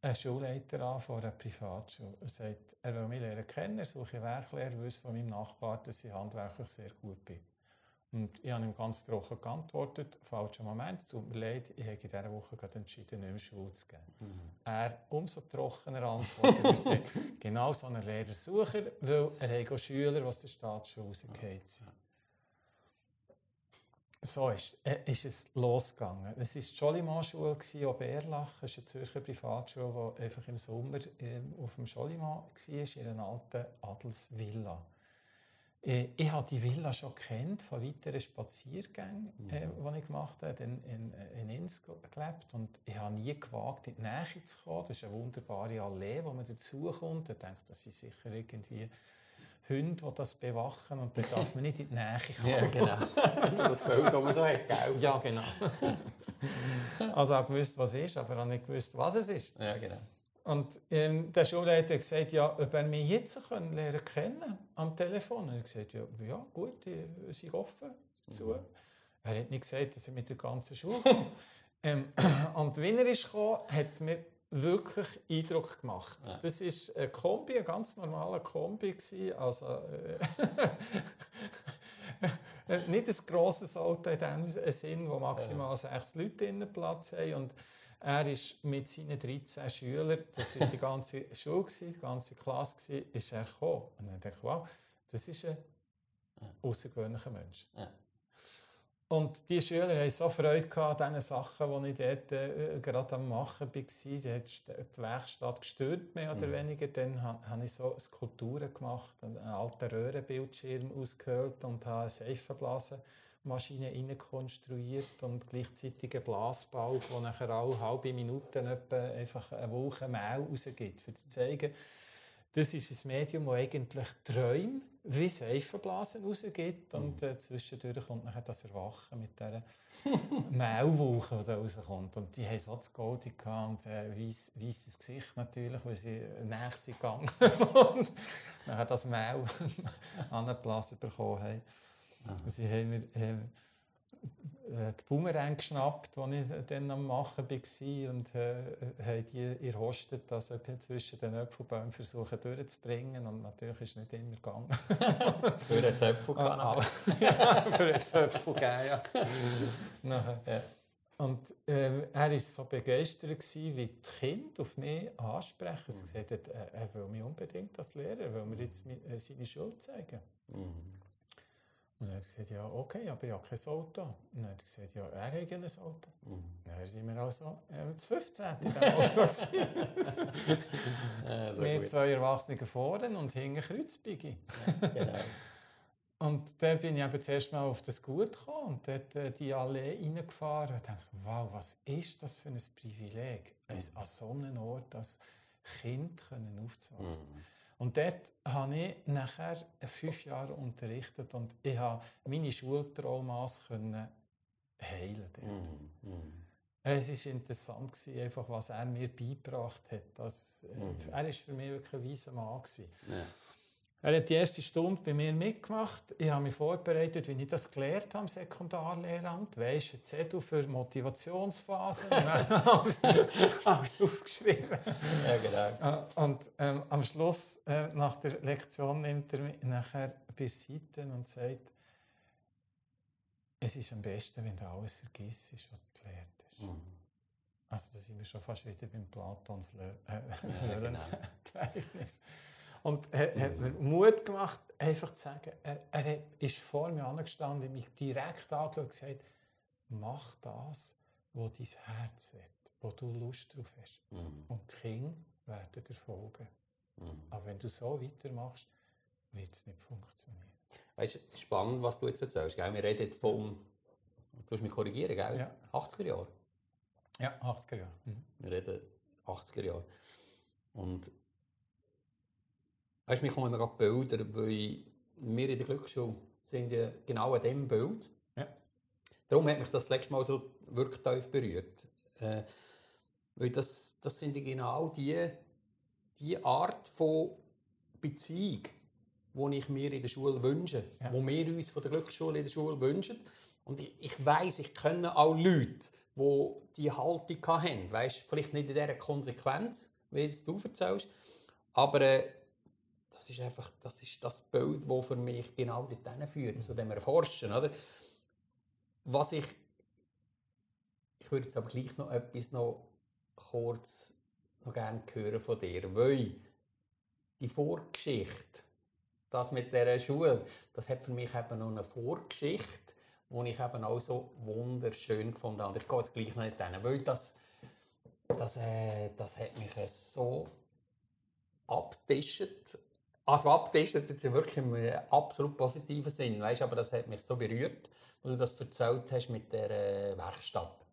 ein Schulleiter an von einer Privatschule. Er sagt, er will mich lernen kennen, er suche Werklehrer, weiß von meinem Nachbar, dass ich handwerklich sehr gut bin. Und ich habe ihm ganz trocken geantwortet, falscher Moment, es tut mir leid, ich habe in dieser Woche gerade entschieden, nicht mehr Schule zu geben. Mhm. Er umso trockener antwortet, er sagt, genau so einen Lehrersucher, weil er hat Schüler, die aus der Staatsschule rausgefallen sind. So ist, äh, ist es losgegangen. Es war die Schollimann-Schule, auch Berlach. Es ist eine Zürcher Privatschule, die einfach im Sommer äh, auf dem Schollimann war, in einer alten Adelsvilla. Äh, ich habe die Villa schon kennt von weiteren Spaziergängen, äh, mhm. die ich gemacht habe. in, in, in Inns gelebt und ich habe nie gewagt, in die Nähe zu kommen. Das ist eine wunderbare Allee, wo man dazukommt. Ich denke, das ist sicher irgendwie Hunde, die das bewachen und dann darf man nicht in die Nähe kommen. ja, genau. Das Bild, das man so hat, gell? Ja, genau. also ich wusste, was es ist, aber habe nicht gewusst, was es ist. Ja, genau. Und ähm, der Schulleiter hat gesagt, ja, ob er mich jetzt können lernen kennen am Telefon. Und ich gesagt, ja, ja gut, ich sind offen dazu. Mhm. Er hat nicht gesagt, dass er mit der ganzen Schule kommt. ähm, und wenn er ist gekommen, hat mir wirklich Eindruck gemacht. Ja. Das ist ein Kombi, ein ganz normaler Kombi gewesen. Also äh, nicht ein grosses Auto in dem Sinn, wo maximal ja. sechs Leute in Platz haben. Und er ist mit seinen 13 Schülern, das war die ganze Schule, die ganze Klasse, ist er gekommen. Und dann dachte ich, wow, das ist ein außergewöhnlicher Mensch. Ja. Und die Schüler haben so Freude an diesen Sachen, die ich dort äh, gerade am Machen war. Die hat die Werkstatt gestört, mehr oder mhm. weniger. Dann habe ich so Skulpturen gemacht, einen alten Röhrenbildschirm ausgehöhlt und habe eine Seifenblase Maschine konstruiert und gleichzeitig einen Blasbalg, der nachher alle halbe Minuten einfach eine Woche Mehl rausgibt, um zu zeigen, das ist ein Medium, das eigentlich Träume wie Seifenblasen rausgibt und äh, zwischendurch kommt nachher das Erwachen mit dieser Mehlwolke, die da rauskommt. Und die haben so das Goldig und äh, weißes Gesicht natürlich, weil sie nächste gegangen und nachher das Mehl angeblasen bekommen haben. Sie haben mir äh, die Boomerang geschnappt, als ich dann am Machen war und äh, haben die ihr Hostet, also zwischen den Äpfelbäumen versuchen durchzubringen und natürlich ist es nicht immer gegangen. für den Zöpfel ah, Ja, für den Zöpfel ja. ja. Und äh, er war so begeistert, gewesen, wie die Kinder auf mich ansprechen. Mhm. Sie hat, er, er will mich unbedingt als Lehrer, er will mir jetzt äh, seine Schuld zeigen. Mhm. Und dann hat er gesagt, ja, okay, aber ich habe kein Auto. Und dann hat er gesagt, ja, er hat ein Auto. Mhm. Dann sind wir also äh, das 15. in diesem Auto. ja, wir zwei Erwachsene vorne und hinten Kreuzbiggi. Ja, genau. Und dann bin ich eben zuerst mal auf das Gut gekommen und dort äh, die Allee reingefahren und dachte, wow, was ist das für ein Privileg, mhm. an so einem Ort als Kind aufzuwachsen. Mhm. Und dort habe ich nachher fünf Jahre unterrichtet und ich habe meine Schultraumas können heilen. Mm, mm. Es war interessant, gewesen, einfach, was er mir beigebracht hat. Das, mm. Er war für mich wirklich ein weiser Mann. Ja. Er hat die erste Stunde bei mir mitgemacht. Ich habe mich vorbereitet, wie ich das gelernt habe im Sekundarlehramt. Weisst du, Zettel für Motivationsphasen. alles, alles aufgeschrieben. Ja, genau. Äh, und ähm, am Schluss, äh, nach der Lektion, nimmt er mich nachher beiseite und sagt, es ist am besten, wenn du alles vergisst, was du gelernt hast. Mhm. Also da sind wir schon fast wieder beim Platons äh, ja, genau. Gleichnis. Und er hat mir Mut gemacht, einfach zu sagen, er, er ist vor mir angestanden, mich direkt angeschaut und gesagt, mach das, wo dein Herz will, wo du Lust drauf hast. Mhm. Und die Kinder werden dir folgen. Mhm. Aber wenn du so weitermachst, wird es nicht funktionieren. Weißt du, spannend, was du jetzt erzählst. Gell? Wir reden vom, du musst mich korrigieren, gell? Ja. 80er Jahre. Ja, 80er Jahre. Mhm. Wir reden 80er Jahre. Und weißt mir kommen gerade Bilder, weil wir in der Glücksschule sind ja genau an dem Bild. Ja. Darum hat mich das letzte Mal so wirklich tief berührt. Äh, weil das, das sind ja genau die, die Art von Beziehung, die ich mir in der Schule wünsche, Ja. wo wir uns von der Glücksschule in der Schule wünschen. Und ich, ich weiß, ich kenne auch Leute, die die Haltung haben. Weißt, vielleicht nicht in dieser Konsequenz, wie jetzt du erzählst, aber äh, das ist einfach das, ist das Bild, das für mich genau dorthin führt, zu dem Erforschen. Oder? Was ich, ich würde jetzt aber gleich noch etwas noch kurz noch gerne hören von dir, weil die Vorgeschichte, das mit der Schule, das hat für mich eben noch eine Vorgeschichte, die ich eben auch so wunderschön gefunden habe. Und ich gehe jetzt gleich noch nicht hin, weil das, das, äh, das hat mich so abgetischt. Also abgetischt jetzt wirklich im äh, absolut positiven Sinn, weißt, aber das hat mich so berührt, weil du das erzählt hast mit der äh, Werkstatt.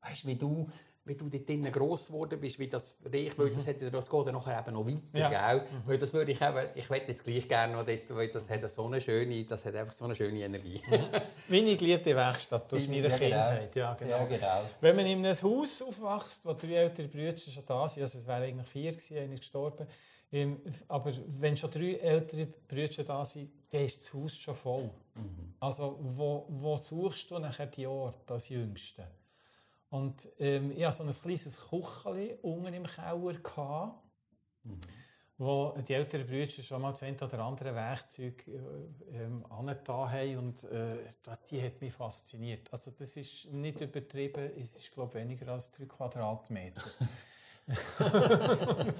Weißt du, wie du, wie du dort drinnen gross geworden bist, wie das für dich, weil das, hätte, das geht ja nachher eben noch weiter, Ja. gell? Weil das würde ich eben, ich möchte jetzt gleich gerne noch dort, weil das hat so eine schöne, das hat einfach so eine schöne Energie. Meine geliebte Werkstatt aus meiner ja, genau. Kindheit. Ja, genau. genau. Wenn man in einem Haus aufwächst, wo drei ältere Brüder schon da sind, also es wären eigentlich vier gewesen, einer ist gestorben, ähm, aber wenn schon drei ältere Brüder da sind, dann ist das Haus schon voll. Also wo, wo suchst du nachher die Orte als Jüngste? Und ähm, ich hatte so ein kleines Kücheli unten im Keller, gehabt, wo die älteren Brüder schon mal das eine oder andere Werkzeug äh, ähm, angetan haben und äh, das, die hat mich fasziniert. Also das ist nicht übertrieben, es ist glaube ich weniger als drei Quadratmeter.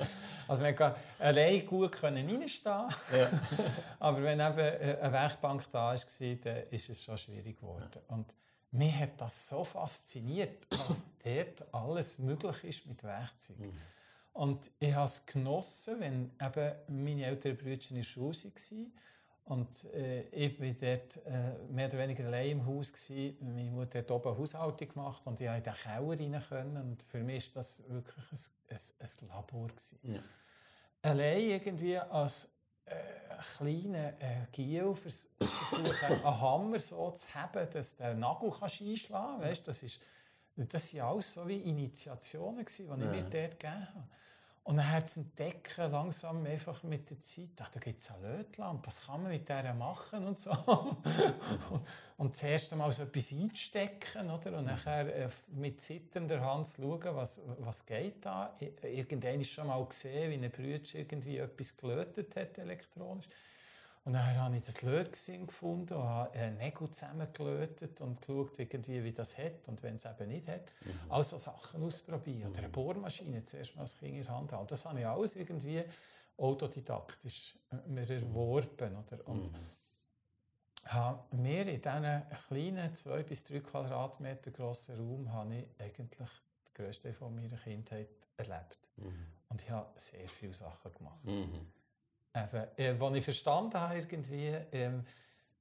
also man kann allein gut können reinstehen aber wenn eben äh, eine Werkbank da war, dann ist es schon schwierig geworden. Und mich hat das so fasziniert, was dort alles möglich ist mit Werkzeugen. Und ich habe es genossen, wenn eben meine älteren Brüder in der Schule waren. Und äh, ich war dort äh, mehr oder weniger allein im Haus. Gewesen. Meine Mutter hat oben Haushaltung gemacht und ich konnte in den Keller rein. Können. Und für mich war das wirklich ein, ein, ein Labor. Gewesen. Ja. Allein irgendwie als äh, kleiner äh, Giel vers- versuchen, einen Hammer so zu haben, dass der Nagel kannst einschlagen kannst. Das, ist, das waren alles so wie Initiationen, gewesen, die ich mir dort gegeben habe. Und dann hat es entdecken, langsam einfach mit der Zeit, ach, da gibt es eine Lötlampe, was kann man mit der machen und so. und, und das erste Mal so etwas einstecken, oder? Und nachher äh, mit zitternder Hand zu schauen, was, was geht da. Irgendwann schon mal gesehen, wie ein Bruder irgendwie etwas gelötet hat, elektronisch. Und dann habe ich das Lötgesinn gefunden und habe einen Nägel zusammengelötet und geschaut, irgendwie, wie das hat und wenn es eben nicht hat. Also Sachen ausprobieren. Oder eine Bohrmaschine zuerst mal als Kind in der Hand halten. Das habe ich alles irgendwie autodidaktisch äh, mir erworben. Oder? Und habe mir in diesen kleinen, zwei bis drei Quadratmeter grossen Raum habe ich eigentlich den grössten Teil von meiner Kindheit erlebt. Und ich habe sehr viele Sachen gemacht. Mhm. Eben, äh, als ich verstanden habe, irgendwie, ähm,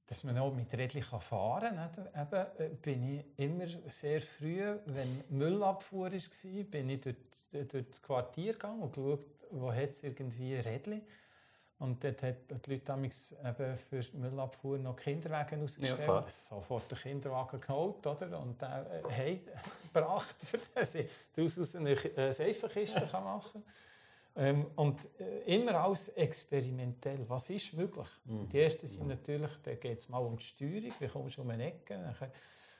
dass man auch mit Rädchen fahren kann, eben, äh, bin ich immer sehr früh, wenn Müllabfuhr war, bin ich durch, durch das Quartier gegangen und geschaut, wo es irgendwie Rädchen. Und dort hat die Leute damals eben für die Müllabfuhr noch Kinderwagen ausgestellt. klar. Sofort den Kinderwagen geholt oder? und den äh, heimgebracht, dass ich daraus eine äh, Seifenkiste machen kann. Ähm, und äh, immer alles experimentell. Was ist möglich? Die ersten sind natürlich, da geht es mal um die Steuerung, wie kommst du um eine Ecke, nachher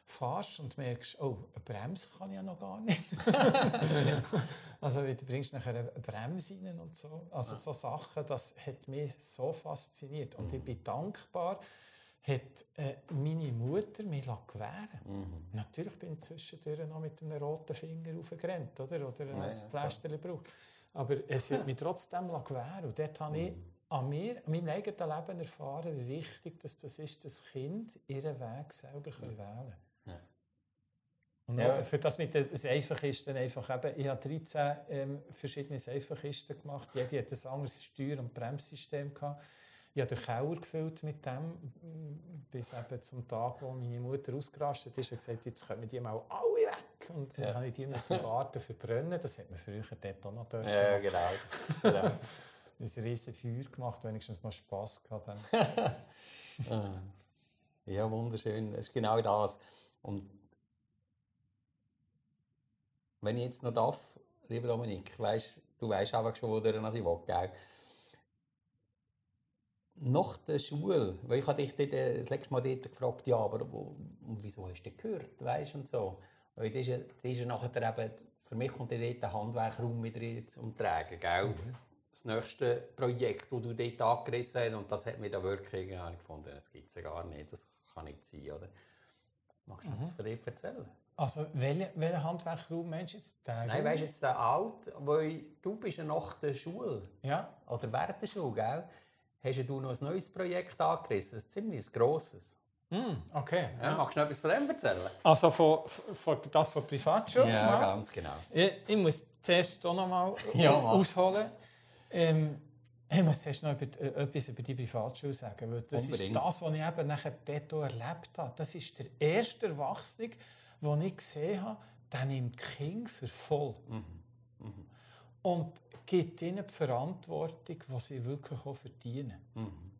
fährst und merkst, oh, eine Bremse kann ich ja noch gar nicht. also wie du bringst nachher eine Bremse rein und so. Also so Sachen, das hat mich so fasziniert. Und ich bin dankbar, hat äh, meine Mutter mich gewähren Natürlich bin ich zwischendurch noch mit einem roten Finger aufgerannt oder, oder ein ja, gebraucht. Aber es hat mich trotzdem gewähren Und dort habe ich an mir, an meinem eigenen Leben erfahren, wie wichtig dass das ist, dass Kind ihren Weg selber können wählen Ja. Und ja. für das mit den Seifenkisten einfach eben, ich habe 13 ähm, verschiedene Seifenkisten gemacht. Jede hat ein anderes Steuer- und Bremssystem gehabt. Ich habe den Keller gefüllt mit dem, bis eben zum Tag, wo meine Mutter ausgerastet ist und gesagt jetzt können wir die mal alle weg. Und dann ja. habe ich die im Garten verbrennen. Das hat man früher dort auch noch dürfen. Ja, genau. genau. ein riesen Feuer gemacht, wenigstens noch Spass gehabt. Ah. ja, wunderschön. Das ist genau das. Und wenn ich jetzt noch darf, lieber Dominik, weißt, du weißt einfach schon, wo du ich will, gell? Nach der Schule, weil ich dich dort, äh, das letzte Mal dort gefragt, ja, aber wo, wieso hast du gehört, weißt und so. Weil das ist, das ist nachher eben, für mich kommt dort der Handwerkraum wieder zum Tragen, gell? Mhm. Das nächste Projekt, das du dort angerissen hast, und das hat mir da wirklich gefunden, das gibt es ja gar nicht, das kann nicht sein, oder? Magst du mhm. das von dir erzählen? Also, welchen welche Handwerkraum meinst du jetzt? Den Nein, weißt du jetzt der alt, weil du bist ja nach der Schule. Ja. Oder während der Schule, gell? Hast du noch ein neues Projekt angerissen, ein ziemlich grosses. Mm, okay. Ja. Magst du noch etwas von dem erzählen? Also von, von das von Privatschule? Ja, mal. ganz genau. Ich, ich muss zuerst noch mal ja, ausholen. Ähm, ich muss zuerst noch äh, etwas über die Privatschule sagen. Weil das Unbedingt. ist das, was ich eben nachher dort erlebt habe. Das ist der erste Erwachsene, den ich gesehen habe, der nimmt Kind für voll. Mhm. Mhm. Und gibt ihnen die Verantwortung, die sie wirklich auch verdienen. Mhm.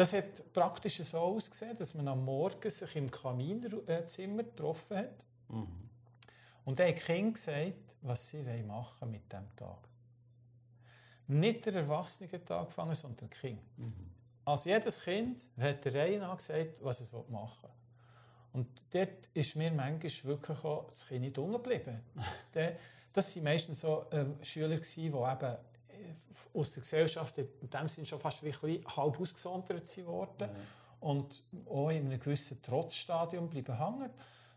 Das hat praktisch so ausgesehen, dass man am Morgen sich im Kaminzimmer getroffen hat. Mhm. Und dann hat die Kinder gesagt, was sie machen mit diesem Tag. Nicht der Erwachsene-Tag angefangen, sondern der Kind. Mhm. Also jedes Kind hat der Reihe nach gesagt, was es machen will. Und dort ist mir manchmal wirklich auch das Kind nicht geblieben. das waren meistens so ähm, Schüler, die eben äh, aus der Gesellschaft in dem Sinne schon fast wie halb ausgesondert wurden. Mhm. Und auch in einem gewissen Trotzstadium bleiben hängen.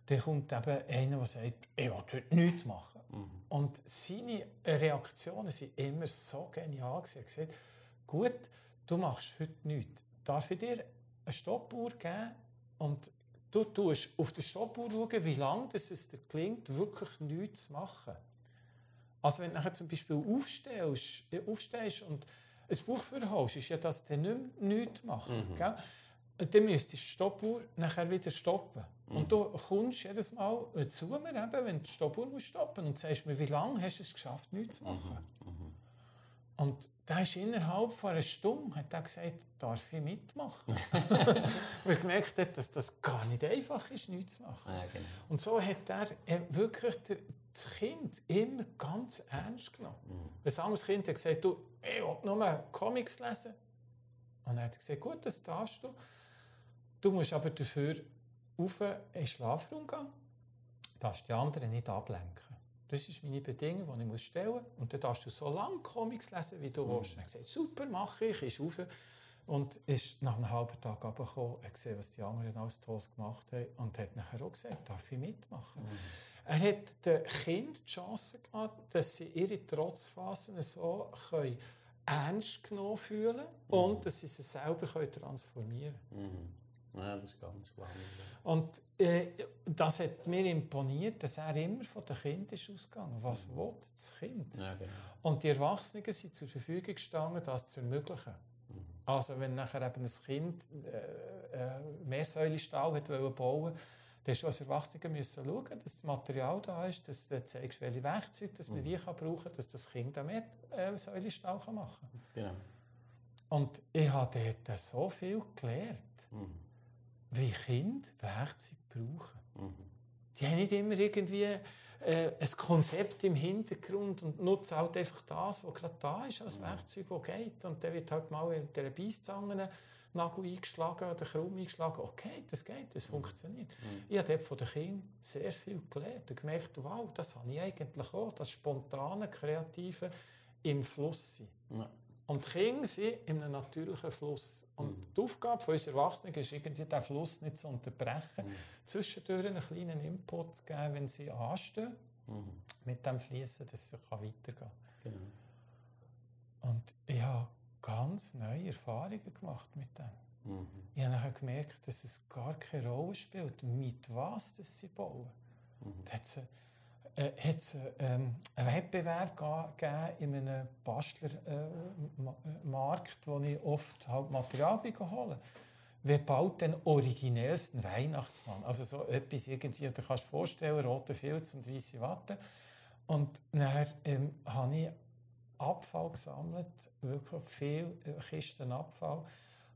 Dann kommt eben einer, der sagt, ich will heute nichts machen. Mhm. Und seine Reaktionen waren immer so genial. Er hat gesagt, gut, du machst heute nichts. Darf ich dir eine Stoppuhr geben und Du tust auf der Stoppuhr schauen, wie lange es dir gelingt, wirklich nichts zu machen. Also wenn du nachher zum Beispiel aufstehst, äh, aufstehst und ein Buch vorholst, ist ja das dann nicht mehr nichts machen. Mhm. Gell? Und dann müsstest du die Stoppuhr nachher wieder stoppen. Mhm. Und du kommst jedes Mal zu mir, eben, wenn du die Stoppuhr musst stoppen und sagst mir, wie lange hast du es geschafft, nichts zu machen. Mhm. mhm. Und da ist innerhalb von einer Stunde hat er gesagt, darf ich mitmachen? Weil er gemerkt hat, dass das gar nicht einfach ist, nichts zu machen. Ja, genau. Und so hat er äh, wirklich das Kind immer ganz ernst genommen. Mhm. Ein anderes Kind hat gesagt, du, ich will nur Comics lesen. Und er hat gesagt, gut, das darfst du. Du musst aber dafür auf in den Schlafraum gehen. Du darfst die anderen nicht ablenken. Das ist meine Bedingung, die ich stellen muss. Und dann darfst du so lange Comics lesen, wie du mhm. willst. Und er hat gesagt, super, mache ich, ist rauf. Und ist nach einem halben Tag runtergekommen, hat gesehen, was die anderen alles Tolles gemacht haben und hat nachher auch gesagt, darf ich mitmachen? Mhm. Er hat den Kindern die Chance gegeben, dass sie ihre Trotzphasen so können ernst genommen fühlen mhm. und dass sie sie selber können transformieren können. Mhm. Ja, das ist ganz spannend. Und äh, das hat mir imponiert, dass er immer von den Kindern ist ausgegangen Was mhm. will das Kind? Ja, genau. Und die Erwachsenen sind zur Verfügung gestanden, das zu ermöglichen. Mhm. Also wenn nachher eben ein Kind äh, äh, Mehrsäulenstall hat bauen wollte, dann musst du als Erwachsener müssen schauen, dass das Material da ist, dass du zeigst, welche Werkzeuge dass man mhm. wie kann brauchen dass das Kind auch mehr äh, Säulenstall machen kann. Genau. Und ich habe dort so viel gelernt. Mhm wie Kinder Werkzeuge brauchen. Mhm. Die haben nicht immer irgendwie äh, ein Konzept im Hintergrund und nutzen halt einfach das, was gerade da ist, als mhm. Werkzeug, das geht. Und dann wird halt mal in der Beißzange Nagel eingeschlagen oder Krumm eingeschlagen. Okay, das geht, das funktioniert. Mhm. Ich habe dort von den Kindern sehr viel gelernt und gemerkt, wow, das habe ich eigentlich auch, das spontane, kreative im Fluss sein. Ja. Und die Kinder sind in einem natürlichen Fluss. Und mhm. die Aufgabe von uns Erwachsenen ist, irgendwie diesen Fluss nicht zu unterbrechen, mhm. zwischendurch einen kleinen Input zu geben, wenn sie anstehen, mhm. mit dem Fließen, dass es weitergehen kann. Genau. Und ich habe ganz neue Erfahrungen gemacht mit dem. Mhm. Ich habe gemerkt, dass es gar keine Rolle spielt, mit was das sie bauen. Mhm. Da hat es äh, hat's, ähm, einen Wettbewerb gegeben in einem Bastlermarkt, äh, wo ich oft halt Material holen Wer baut den originellsten Weihnachtsmann? Also so etwas irgendwie, du kannst dir vorstellen, rote Filz und weiße Watte. Und dann ähm, habe ich Abfall gesammelt, wirklich viel äh, Kisten Abfall,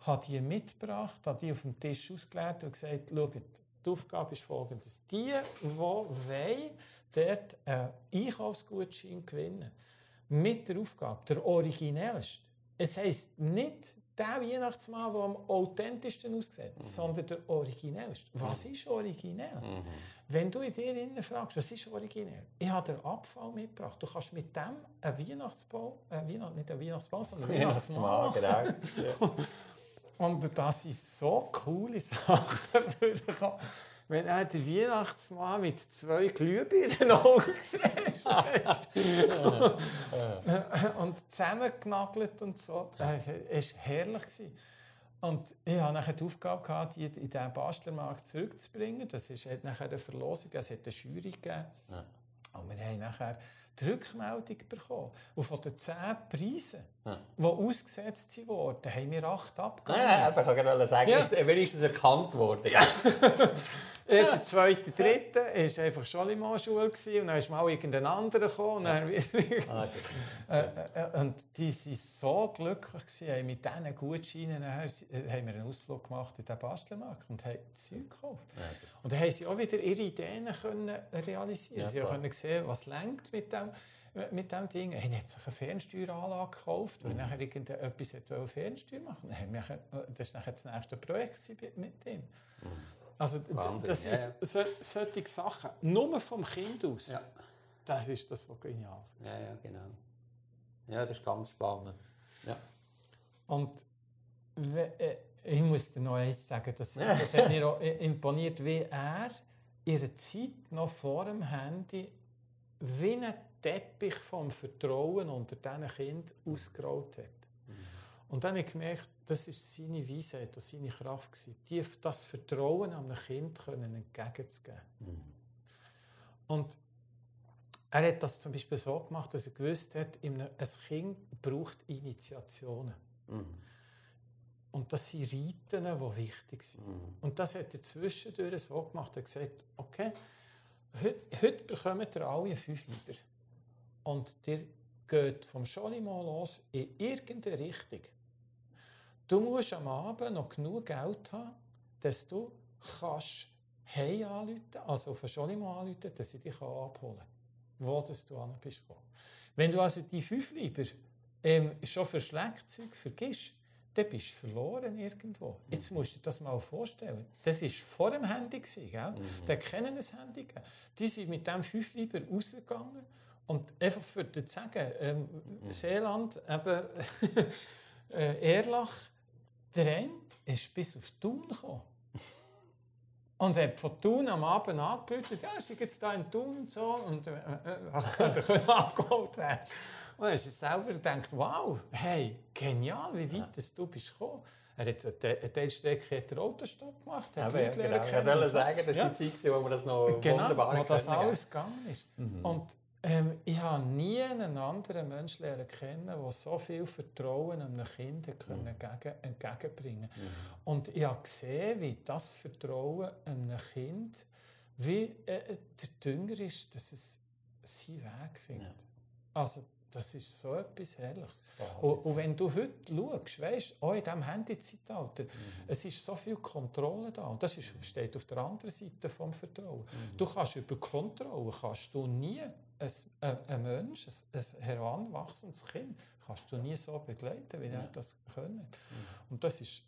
habe die mitgebracht, habe die auf dem Tisch ausgelegt und gesagt, schaut, die Aufgabe ist folgendes. Die, die wollen, dort einen Einkaufsgutschein gewinnen, mit der Aufgabe, der originellste. Es heisst nicht der Weihnachtsmann, der am authentischsten aussieht, mhm. sondern der originellste. Was mhm. ist originell? Mhm. Wenn du in dir innen fragst, was ist originell? Ich habe den Abfall mitgebracht. Du kannst mit dem einen Weihnachtsbaum, äh, Weihnacht, nicht einen Weihnachtsbaum, sondern einen Weihnachtsmann genau. Und das sind so coole Sachen. wenn er den Weihnachtsmann mit zwei Glühbirnen Augen siehst. und zusammengenagelt und so. Das war herrlich. Und ich hatte nachher die Aufgabe, gehabt, die in diesen Bastlermarkt zurückzubringen. Das ist, hat nachher eine Verlosung, es hat eine Jury gegeben. Ja. Und wir haben nachher die Rückmeldung bekommen. Und von den zehn Preisen, ja. die ausgesetzt wurden, haben wir acht abgegeben. Ja, ich kann sagen, ja. ist, ist das erkannt worden. Ja. Erste, zweite, dritte war einfach Scholimo-Schule und dann ist mal irgendein anderer gekommen und dann wieder... Ah, äh, äh, und die waren so glücklich, gewesen, mit diesen Gutscheinen nachher, äh, haben wir einen Ausflug gemacht in den Bastelmarkt und haben Zeug gekauft. Ja, und dann haben sie auch wieder ihre Ideen können realisieren. Ja, sie können sehen, was lenkt mit dem mit diesem Ding. Er hat sich eine Fernsteueranlage gekauft, weil mhm. nachher irgendetwas Fernsteuer machen wollte. Das war das nächste Projekt mit ihm. Mhm. Also Wahnsinn, das ist so, solche Sachen, nur vom Kind aus, ja. das ist das, was genial ist. Ja, ja, genau. Ja, das ist ganz spannend. Ja. Und äh, ich muss dir noch eins sagen, das, das hat mir auch imponiert, wie er ihre Zeit noch vor dem Handy wie ein Teppich vom Vertrauen unter diesen Kindern ausgerollt hat. Und dann habe ich gemerkt, das war seine Weisheit und seine Kraft. Die, das Vertrauen einem Kind können entgegenzugeben. Mhm. Und er hat das zum Beispiel so gemacht, dass er gewusst hat, ein Kind braucht Initiationen. Mhm. Und das sind Reiten, die wichtig sind. Mhm. Und das hat er zwischendurch so gemacht. Er hat gesagt, okay, heute, heute bekommt ihr alle fünf Lieber. Und ihr geht vom Scholimo los in irgendeine Richtung. Du musst am Abend noch genug Geld haben, dass du kannst Hey anrufen, also auf Scholimo anrufen, dass sie dich abholen kann, wo du an bist Wenn du also die fünf Lieber ähm, schon für Schlagzeug vergisst, dann bist du verloren irgendwo. Mhm. Jetzt musst du dir das mal vorstellen. Das war vor dem Handy. Gell? Mhm. Die kennen ein Handy. Die sind mit dem fünf Lieber rausgegangen und einfach für zu sagen, ähm, mhm. Seeland, eben, äh, Erlach, der Ent ist bis auf Thun gekommen. Und hat von Thun am Abend angerufen, ja, sie jetzt hier in Thun und so, und äh, äh, können abgeholt werden. Und dann ist er selber gedacht, wow, hey, genial, wie weit ja. du bist gekommen. Er hat eine Teilstrecke hat Autostopp gemacht, hat ja, Leute genau. Ich wollte sagen, das war ja. die Zeit, wo man das noch genau, wunderbar wo das alles gegangen ist. Mhm. Und ähm, ich habe nie einen anderen Menschen lernen kennen, der so viel Vertrauen einem Kind mhm. entgegen, entgegenbringen mhm. Und ich habe gesehen, wie das Vertrauen einem Kind wie äh, der Dünger ist, dass es seinen Weg findet. Ja. Also, das ist so etwas Herrliches. Und, und, wenn du heute schaust, weißt, auch in diesem Handyzeitalter, mhm. es ist so viel Kontrolle da. Und das ist, steht auf der anderen Seite vom Vertrauen. Mhm. Du kannst über Kontrolle kannst du nie ein, ein, ein Mensch, ein, ein heranwachsendes Kind, kannst du nie so begleiten, wie ja. er das können. Mhm. Und das ist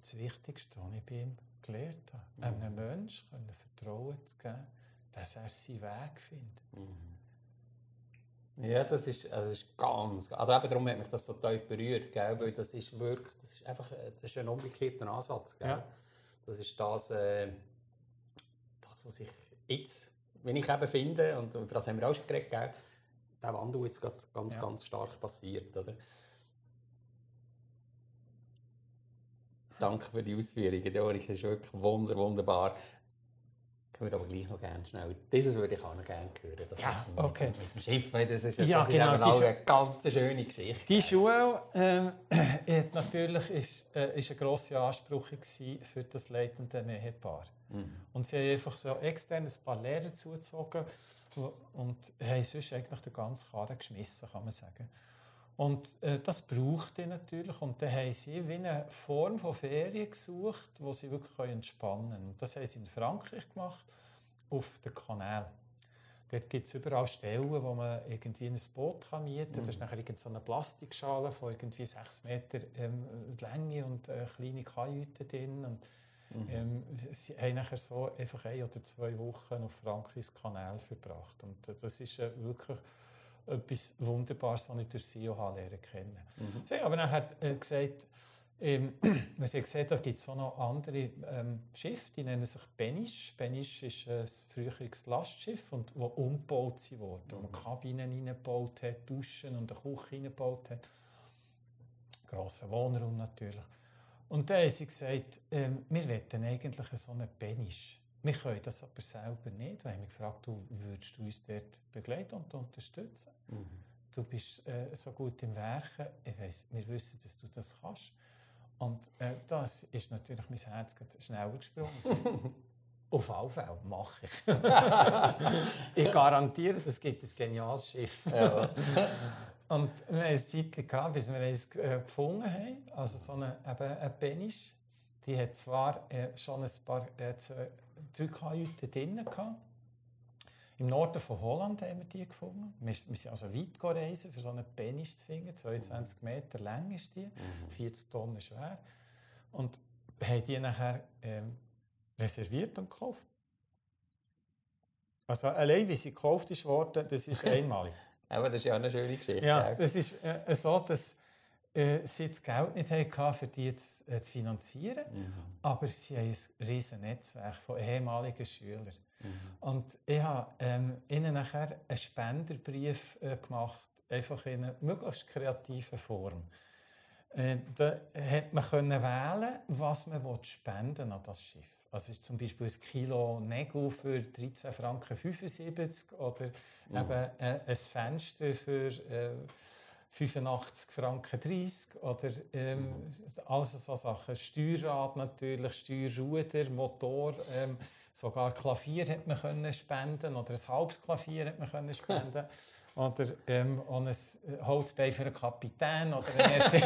das Wichtigste, was ich bei ihm gelernt habe. Mhm. Einem Menschen können Vertrauen zu geben, dass er seinen Weg findet. Mhm. Ja, das ist, also ist ganz, also eben darum hat mich das so tief berührt, gell? weil das ist wirklich, das ist einfach, das ist ein umgekehrter Ansatz, gell? Ja. Das ist das, äh, das, was ich jetzt wenn ich eben finde, und über das haben wir auch schon geredet, gell, der Wandel jetzt gerade ganz, ja. ganz stark passiert. Oder? Danke für die Ausführungen, Doris. Das ist wirklich wunder, wunderbar. Würde aber gleich noch gerne schnell, dieses würde ich auch noch gerne hören. Das ja, okay. Mit, mit, dem Schiff, das ist, ja, das genau, ist eine ganz schöne Geschichte. Die Schule ähm, natürlich ist, äh, ist ein grosser Anspruch für das leitende Ehepaar. Mhm. Und sie haben einfach so extern ein paar Lehrer zugezogen und haben sonst eigentlich den ganzen Karren geschmissen, kann man sagen. Und äh, das braucht die natürlich. Und dann haben sie wie eine Form von Ferien gesucht, wo sie wirklich entspannen können. Und das haben sie in Frankreich gemacht, auf den Kanal. Dort gibt es überall Stellen, wo man irgendwie ein Boot kann mieten kann. Mhm. Da ist nachher so eine Plastikschale von irgendwie 6 Meter ähm, Länge und äh, kleine Kajüte drin. Und, mhm. ähm, sie haben nachher so einfach ein oder zwei Wochen auf Frankreichs Kanal verbracht. Und äh, das ist äh, wirklich etwas Wunderbares, was ich durch SEO lernen kennen. Mhm. Sie haben aber nachher äh, gesagt, ähm, man hat gesehen, es gibt auch noch andere ähm, Schiffe, die nennen sich Benisch. Benisch ist ein früheres Lastschiff, und, das umgebaut wurde, mhm. wo man mhm. Kabinen hineingebaut hat, Duschen und eine Küche hineingebaut hat. Grosser Wohnraum natürlich. Und dann haben sie gesagt, ähm, wir wollen eigentlich so einen Benisch. Wir können das aber selber nicht. Wir haben mich gefragt, du würdest du uns dort begleiten und unterstützen? Mhm. Du bist äh, so gut im Werken. Ich weiss, wir wissen, dass du das kannst. Und äh, das ist natürlich mein Herz schneller gesprungen. Auf alle Fälle mache ich. ich garantiere, es gibt ein geniales Schiff. Ja. und wir haben eine Zeit gehabt, bis wir es äh, gefunden haben. Also so eine, eben eine Benisch. Die hat zwar äh, schon ein paar äh, drei Kajüten drin. Im Norden von Holland haben wir die gefunden. Wir, wir sind also weit gereist, für so einen Penis zu finden. 22 Meter lang ist die, 40 mhm. Tonnen schwer. Und haben die nachher ähm, reserviert und gekauft. Also allein, wie sie gekauft ist worden, das ist einmalig. Aber das ist ja auch eine schöne Geschichte. Ja, es ist äh, so, dass äh, sie das Geld nicht hatten, für die zu, äh, zu finanzieren. Mhm. Aber sie haben ein riesiges Netzwerk von ehemaligen Schülern. Mhm. Und ich habe ähm, ihnen nachher einen Spenderbrief äh, gemacht, einfach in einer möglichst kreativen Form. Äh, da hat man können wählen, was man spenden an das Schiff. Also ist zum Beispiel ein Kilo Nego für 13 Franken 75 oder mhm. eben äh, ein Fenster für äh, 85 Franken 30 oder ähm, alles so Sachen. Steuerrad natürlich, Steuerruder, Motor, ähm, sogar Klavier hat man können spenden oder ein halbes Klavier hat man können spenden. oder ähm, ein Holzbein für einen Kapitän oder einen erste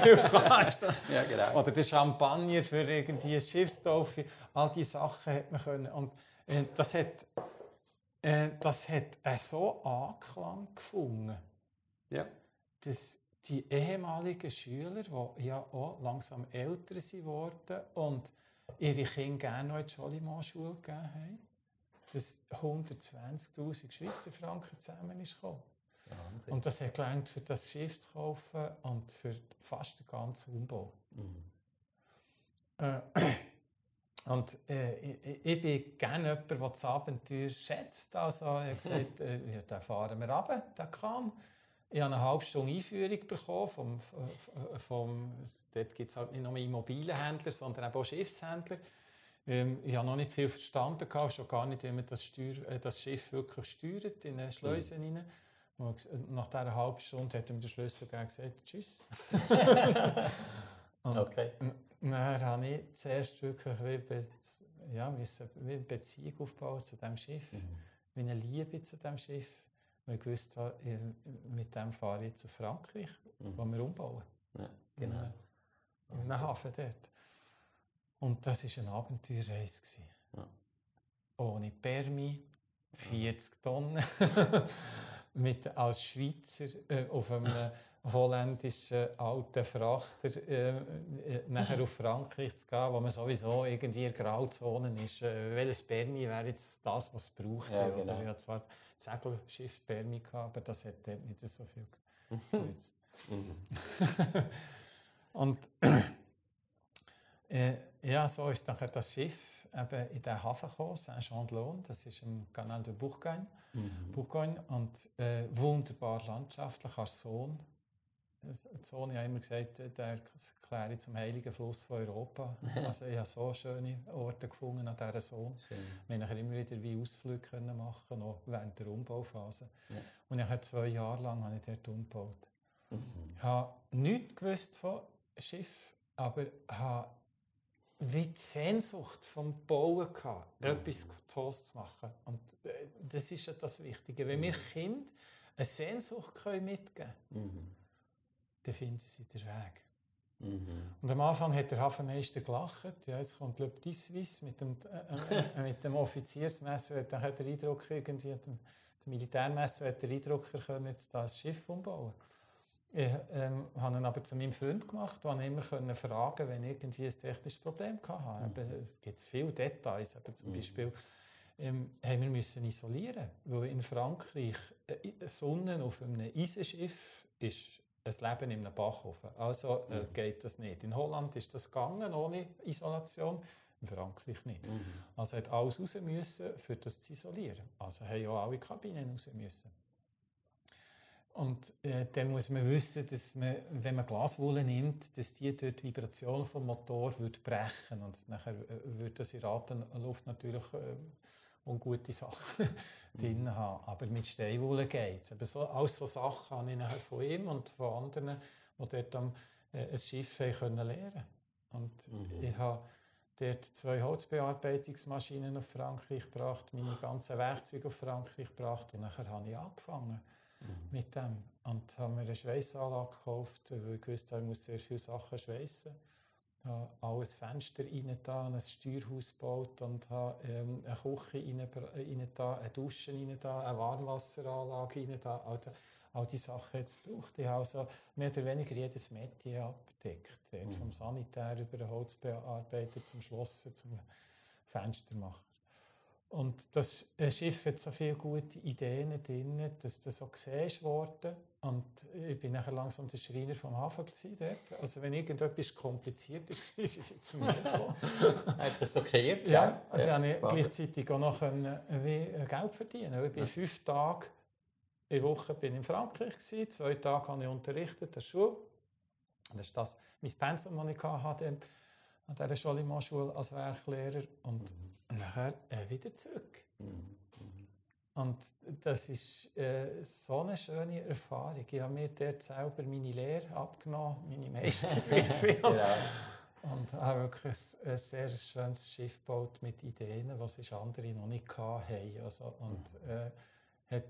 ja, genau. Oder der Champagner für irgendwie eine Schiffstaufe. All diese Sachen hat man können. Und äh, das hat, äh, das hat äh, so Anklang gefunden. Ja dass die ehemaligen Schüler, die ja auch langsam älter geworden und ihre Kinder gerne noch in die Schollimann-Schule gegeben haben, dass 120'000 Schweizer Franken zusammen ist gekommen. Wahnsinn. Und das hat gelangt, für das Schiff zu kaufen und für fast den ganzen Umbau. Mhm. Äh, und äh, ich, ich, bin gerne jemand, der das Abenteuer schätzt. Also, ich habe gesagt, äh, ja, da fahren wir runter, der kam. Ich habe eine halbe Stunde Einführung bekommen. Vom, vom, dort gibt es halt nicht nur Immobilienhändler, sondern auch Schiffshändler. Ähm, ich habe noch nicht viel verstanden, schon gar nicht, wie man das, Steuer, äh, das Schiff wirklich steuert, in den Schleusen mhm. rein. Nach dieser halben Stunde hat mir den Schlüssel gesagt, tschüss. okay. Dann habe ich zuerst wirklich wie, Be ja, wie eine Beziehung aufbauen zu diesem Schiff, mhm. wie eine Liebe zu diesem Schiff wir gewusst haben, mit dem fahre ich zu Frankreich, mhm. wo wir umbauen. Ja, genau. In einem Hafen dort. Und das war eine Abenteuerreise. Ja. Ohne Permi, 40 Tonnen, mit, als Schweizer äh, auf einem holländischen alten Frachter äh, äh, nachher auf Frankreich zu gehen, wo man sowieso irgendwie in Grauzonen ist. Äh, welches Permi wäre jetzt das, was es braucht? Ja, genau. Oder? Ich hatte zwar Segelschiff Permi, aber das hat dort nicht so viel genutzt. Mhm. Und äh, ja, so ist nachher das Schiff eben in den Hafen gekommen, Saint-Jean-de-Lone, das ist im Kanal de Bourgogne. Mhm. Bourgogne und äh, wunderbar landschaftlich, als Sohn hat immer gesagt, der erkläre zum heiligen Fluss von Europa. also ich habe so schöne Orte gefunden an dieser Sohn. Wir konnten immer wieder wie Ausflüge machen, auch während der Umbauphase. Ja. Und ich habe zwei Jahre lang habe ich dort umgebaut. Mhm. Ich habe nichts gewusst von Schiff, aber habe wie die Sehnsucht vom Bauen gehabt, mhm. etwas Tolles zu machen. Und äh, das ist ja das Wichtige. Wenn wir mhm. Kind eine Sehnsucht können mitgeben können, mhm. Dann finden sie den Weg. Mhm. Und am Anfang hat der Hafenmeister gelacht. Ja, jetzt kommt Le Petit Suisse mit dem, äh, äh, mit dem Offiziersmesser. Dann hat der Eindruck, irgendwie, der, der Militärmesser hat der Eindruck, er könne jetzt das Schiff umbauen. Ich ähm, habe ihn aber zu meinem Freund gemacht, wo ich immer fragen konnte, wenn ich irgendwie ein technisches Problem hatte. Mhm. Es gibt viele Details. Aber zum mhm. Beispiel ähm, haben wir müssen isolieren, weil in Frankreich äh, Sonne auf einem Eisenschiff ist ein Leben in einem Backofen. Also äh, mhm. geht das nicht. In Holland ist das gegangen ohne Isolation. In Frankreich nicht. Mhm. Also hat alles raus müssen, für das zu isolieren. Also haben auch alle Kabinen raus müssen. Und äh, dann muss man wissen, dass man, wenn man Glaswolle nimmt, dass die dort die Vibration vom Motor wird brechen und nachher äh, wird das in Atemluft natürlich äh, ungute Sachen mhm. drin haben. Aber mit Steinwolle geht es. Aber so, all so Sachen habe ich von ihm und von anderen, die dort am, äh, ein Schiff haben können lernen Und mhm. ich habe dort zwei Holzbearbeitungsmaschinen auf Frankreich gebracht, meine ganzen Werkzeuge auf Frankreich gebracht und nachher habe ich angefangen mhm. mit dem. Und haben mir eine Schweißanlage gekauft, weil ich wusste, ich muss sehr viele Sachen schweißen. Ich habe alles Fenster rein da, ein Steuerhaus gebaut und habe ähm, eine Küche rein, da, eine Dusche rein da, eine Warmwasseranlage rein da. Also, all diese Sachen jetzt gebraucht. Ich habe also mehr oder weniger jedes Metier abgedeckt. Mhm. Vom Sanitär über den Holzbearbeiter zum Schlosser, zum Fenstermacher. Und das Schiff hat so viele gute Ideen drin, dass das so gesehen wurde. Und ich bin nachher langsam der Schreiner vom Hafen dort. Also wenn irgendetwas kompliziert ist, sind sie zu mir gekommen. hat das so gekehrt? Ja, ja. dann ja. konnte ich gleichzeitig auch noch wie Geld verdienen. Ich bin ja. fünf Tage in der Woche bin in Frankreich, gewesen, zwei Tage habe ich unterrichtet der Schule. Das ist das mein Pensum, das ich hatte an dieser Scholimo-Schule als Werklehrer. Und mhm. nachher äh, wieder zurück. Mhm. Und das ist äh, so eine schöne Erfahrung. Ich habe mir dort selber meine Lehre abgenommen, meine Meisterprüfung. genau. Und habe wirklich ein, ein, sehr schönes Schiff gebaut mit Ideen, die andere noch nicht hatten. Also, und äh, hat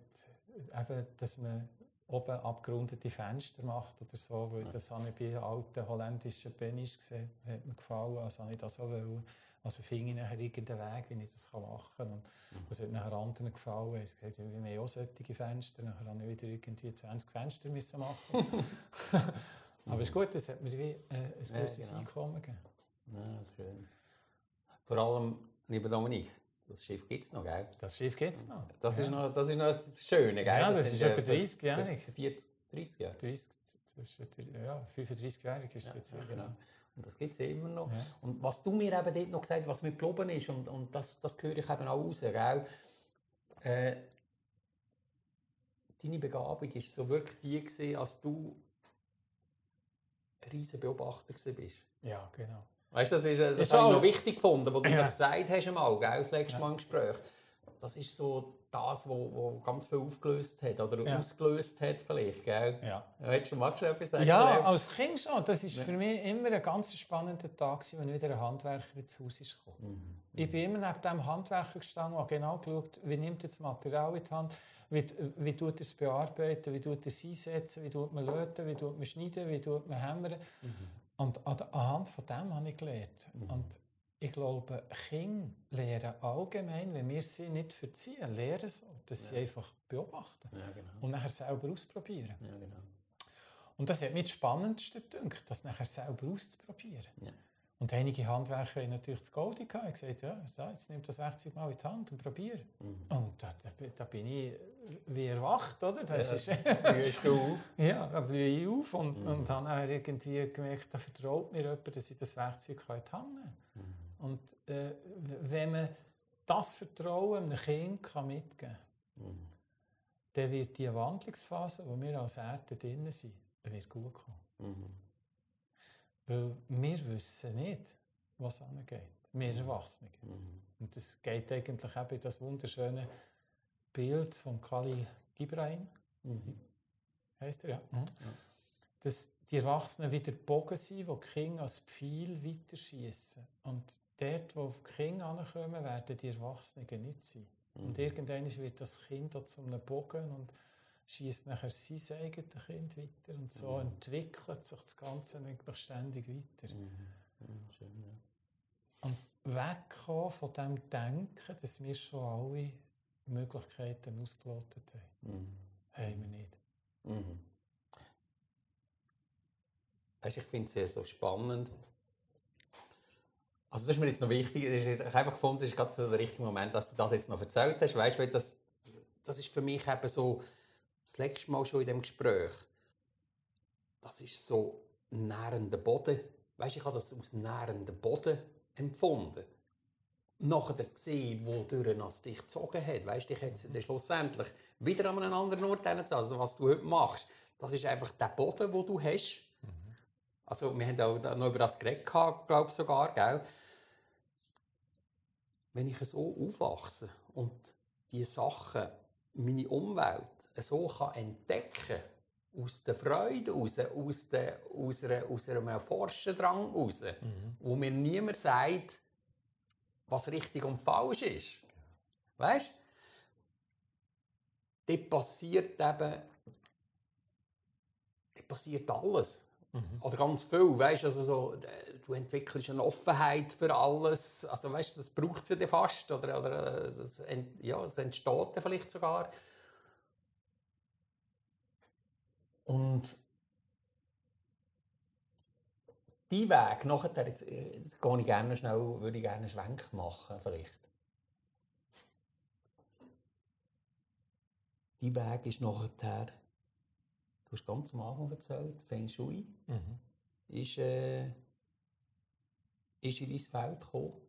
eben, dass man oben abgerundete Fenster macht oder so, weil das habe ich bei alten holländischen Benisch gesehen, hat mir gefallen, also habe ich das auch wollen. Also finde ich nachher irgendeinen Weg, wie ich das machen kann. Und mhm. das hat nachher anderen gefallen. Ich gesagt, wir haben auch solche Fenster. Nachher habe ich wieder irgendwie 20 Fenster müssen machen. Aber es ist gut, das hat mir wie äh, ein gewisses ja, genau. Einkommen gegeben. Ja, das ist schön. Vor allem, lieber Dominik, das Schiff gibt es noch, gell? Das Schiff gibt es noch. Das, ja. ist noch. das ist noch das Schöne, gell? Ja, das, das ist etwa 30 Jahre. 30 Jahre? 30, ja, 35 Jahre ist es jetzt. Ja, genau. Und das gibt es immer noch. Ja. Und was du mir eben dort noch gesagt hast, was mir geblieben ist, und, und das, das höre ich eben auch raus, gell? Äh, deine Begabung war so wirklich die, gewesen, als du ein riesiger Beobachter warst. Ja, genau. Weißt du, das, ist, das ist habe ich noch wichtig gefunden, wo du ja. das gesagt hast einmal, gell, das letzte Mal im Gespräch. Das ist so das, was ganz viel aufgelöst hat oder ja. ausgelöst hat vielleicht, gell? Ja. Hättest du mal etwas sagen? Ja, als Kind schon. Das war für mich immer ein ganz spannender Tag, wenn wieder ein Handwerker ins Haus ist gekommen. Mhm. Ich bin immer neben dem Handwerker gestanden und genau geschaut, wie nimmt er das Material in die Hand, wie, wie tut er es bearbeiten, wie tut er es einsetzen, wie tut man löten, wie tut man schneiden, wie tut man hämmern. Mhm. Und anhand von dem habe ich gelernt. Mhm. Und ich glaube, Kinder lernen allgemein, wenn wir sie nicht verziehen, lernen so, dass ja. sie einfach beobachten ja, genau. und nachher selber ausprobieren. Ja, genau. Und das hat mich das Spannendste gedacht, das nachher selber auszuprobieren. Und einige Handwerker haben natürlich das Gold gehabt. Ich gesagt, ja, jetzt nimm das Werkzeug mal in die Hand und probier. Mhm. Und da, da, da, bin ich wie erwacht, oder? Das ja, ist, du auf? ja, da blühe ich auf und, mhm. und habe irgendwie gemerkt, da vertraut mir jemand, dass ich das Werkzeug in die Hand nehmen kann. Mhm. Und äh, wenn man das Vertrauen einem Kind kann mitgeben kann, mhm. dann wird die Wandlungsphase, wo wir als Erde drin sind, wird gut kommen. Mhm. Weil wir wissen nicht, was angeht. Wir mhm. Erwachsene. Mhm. Und es geht eigentlich eben in das wunderschöne Bild von Khalil Gibran. Mhm. Heißt er ja. Mhm. Dass die Erwachsenen wieder Bogen sind, die die Kinder als Pfeil weiterschießen. Und dort, wo die Kinder ankommen, werden die Erwachsenen nicht sein. Mhm. Und irgendwann wird das Kind zu einem Bogen und schießt nachher sein eigenes Kind weiter. Und so mhm. entwickelt sich das Ganze eigentlich ständig weiter. Mhm. mhm. Schön, ja. Und wegkommen von dem Denken, dass wir schon alle Möglichkeiten ausgelotet haben. Mhm. Haben wir nicht. Mhm. Weißt, ich finde es sehr so spannend. Also das ist mir jetzt noch wichtig. Ich habe einfach gefunden, das ist gerade der richtige Moment, dass du das jetzt noch erzählt hast. Weißt, weil das, das ist für mich eben so das letzte Mal schon in dem Gespräch. Das ist so nährender Boden. Weißt, ich habe das aus nährendem Boden empfunden. Nachher gesehen, wo durch es dich gezogen hat. Weißt, dich hat dann schlussendlich wieder an einem anderen Ort Also was du heute machst, das ist einfach der Boden, den du hast. Mhm. Also wir haben auch noch über das geredet, glaube ich sogar, gell? Wenn ich so aufwachse und die Sachen, meine Umwelt, so kann entdecken aus der Freude raus, aus, der, aus, einer, aus einem Forschendrang raus, mhm. wo mir niemand sagt, was richtig und falsch ist. Weißt du? Dort passiert eben dort passiert alles. Mhm. Oder ganz viel, weißt also so, du entwickelst eine Offenheit für alles, also weißt das braucht es ja fast, oder, oder äh, das, ja, es entsteht vielleicht sogar. Und die Weg nachher, jetzt, jetzt gehe ich gerne schnell, würde ich gerne einen Schwenk machen, vielleicht. Die Weg ist nachher, du hast ganz am Anfang erzählt, Feng Shui, mhm. ist, äh, ist in dein Feld gekommen.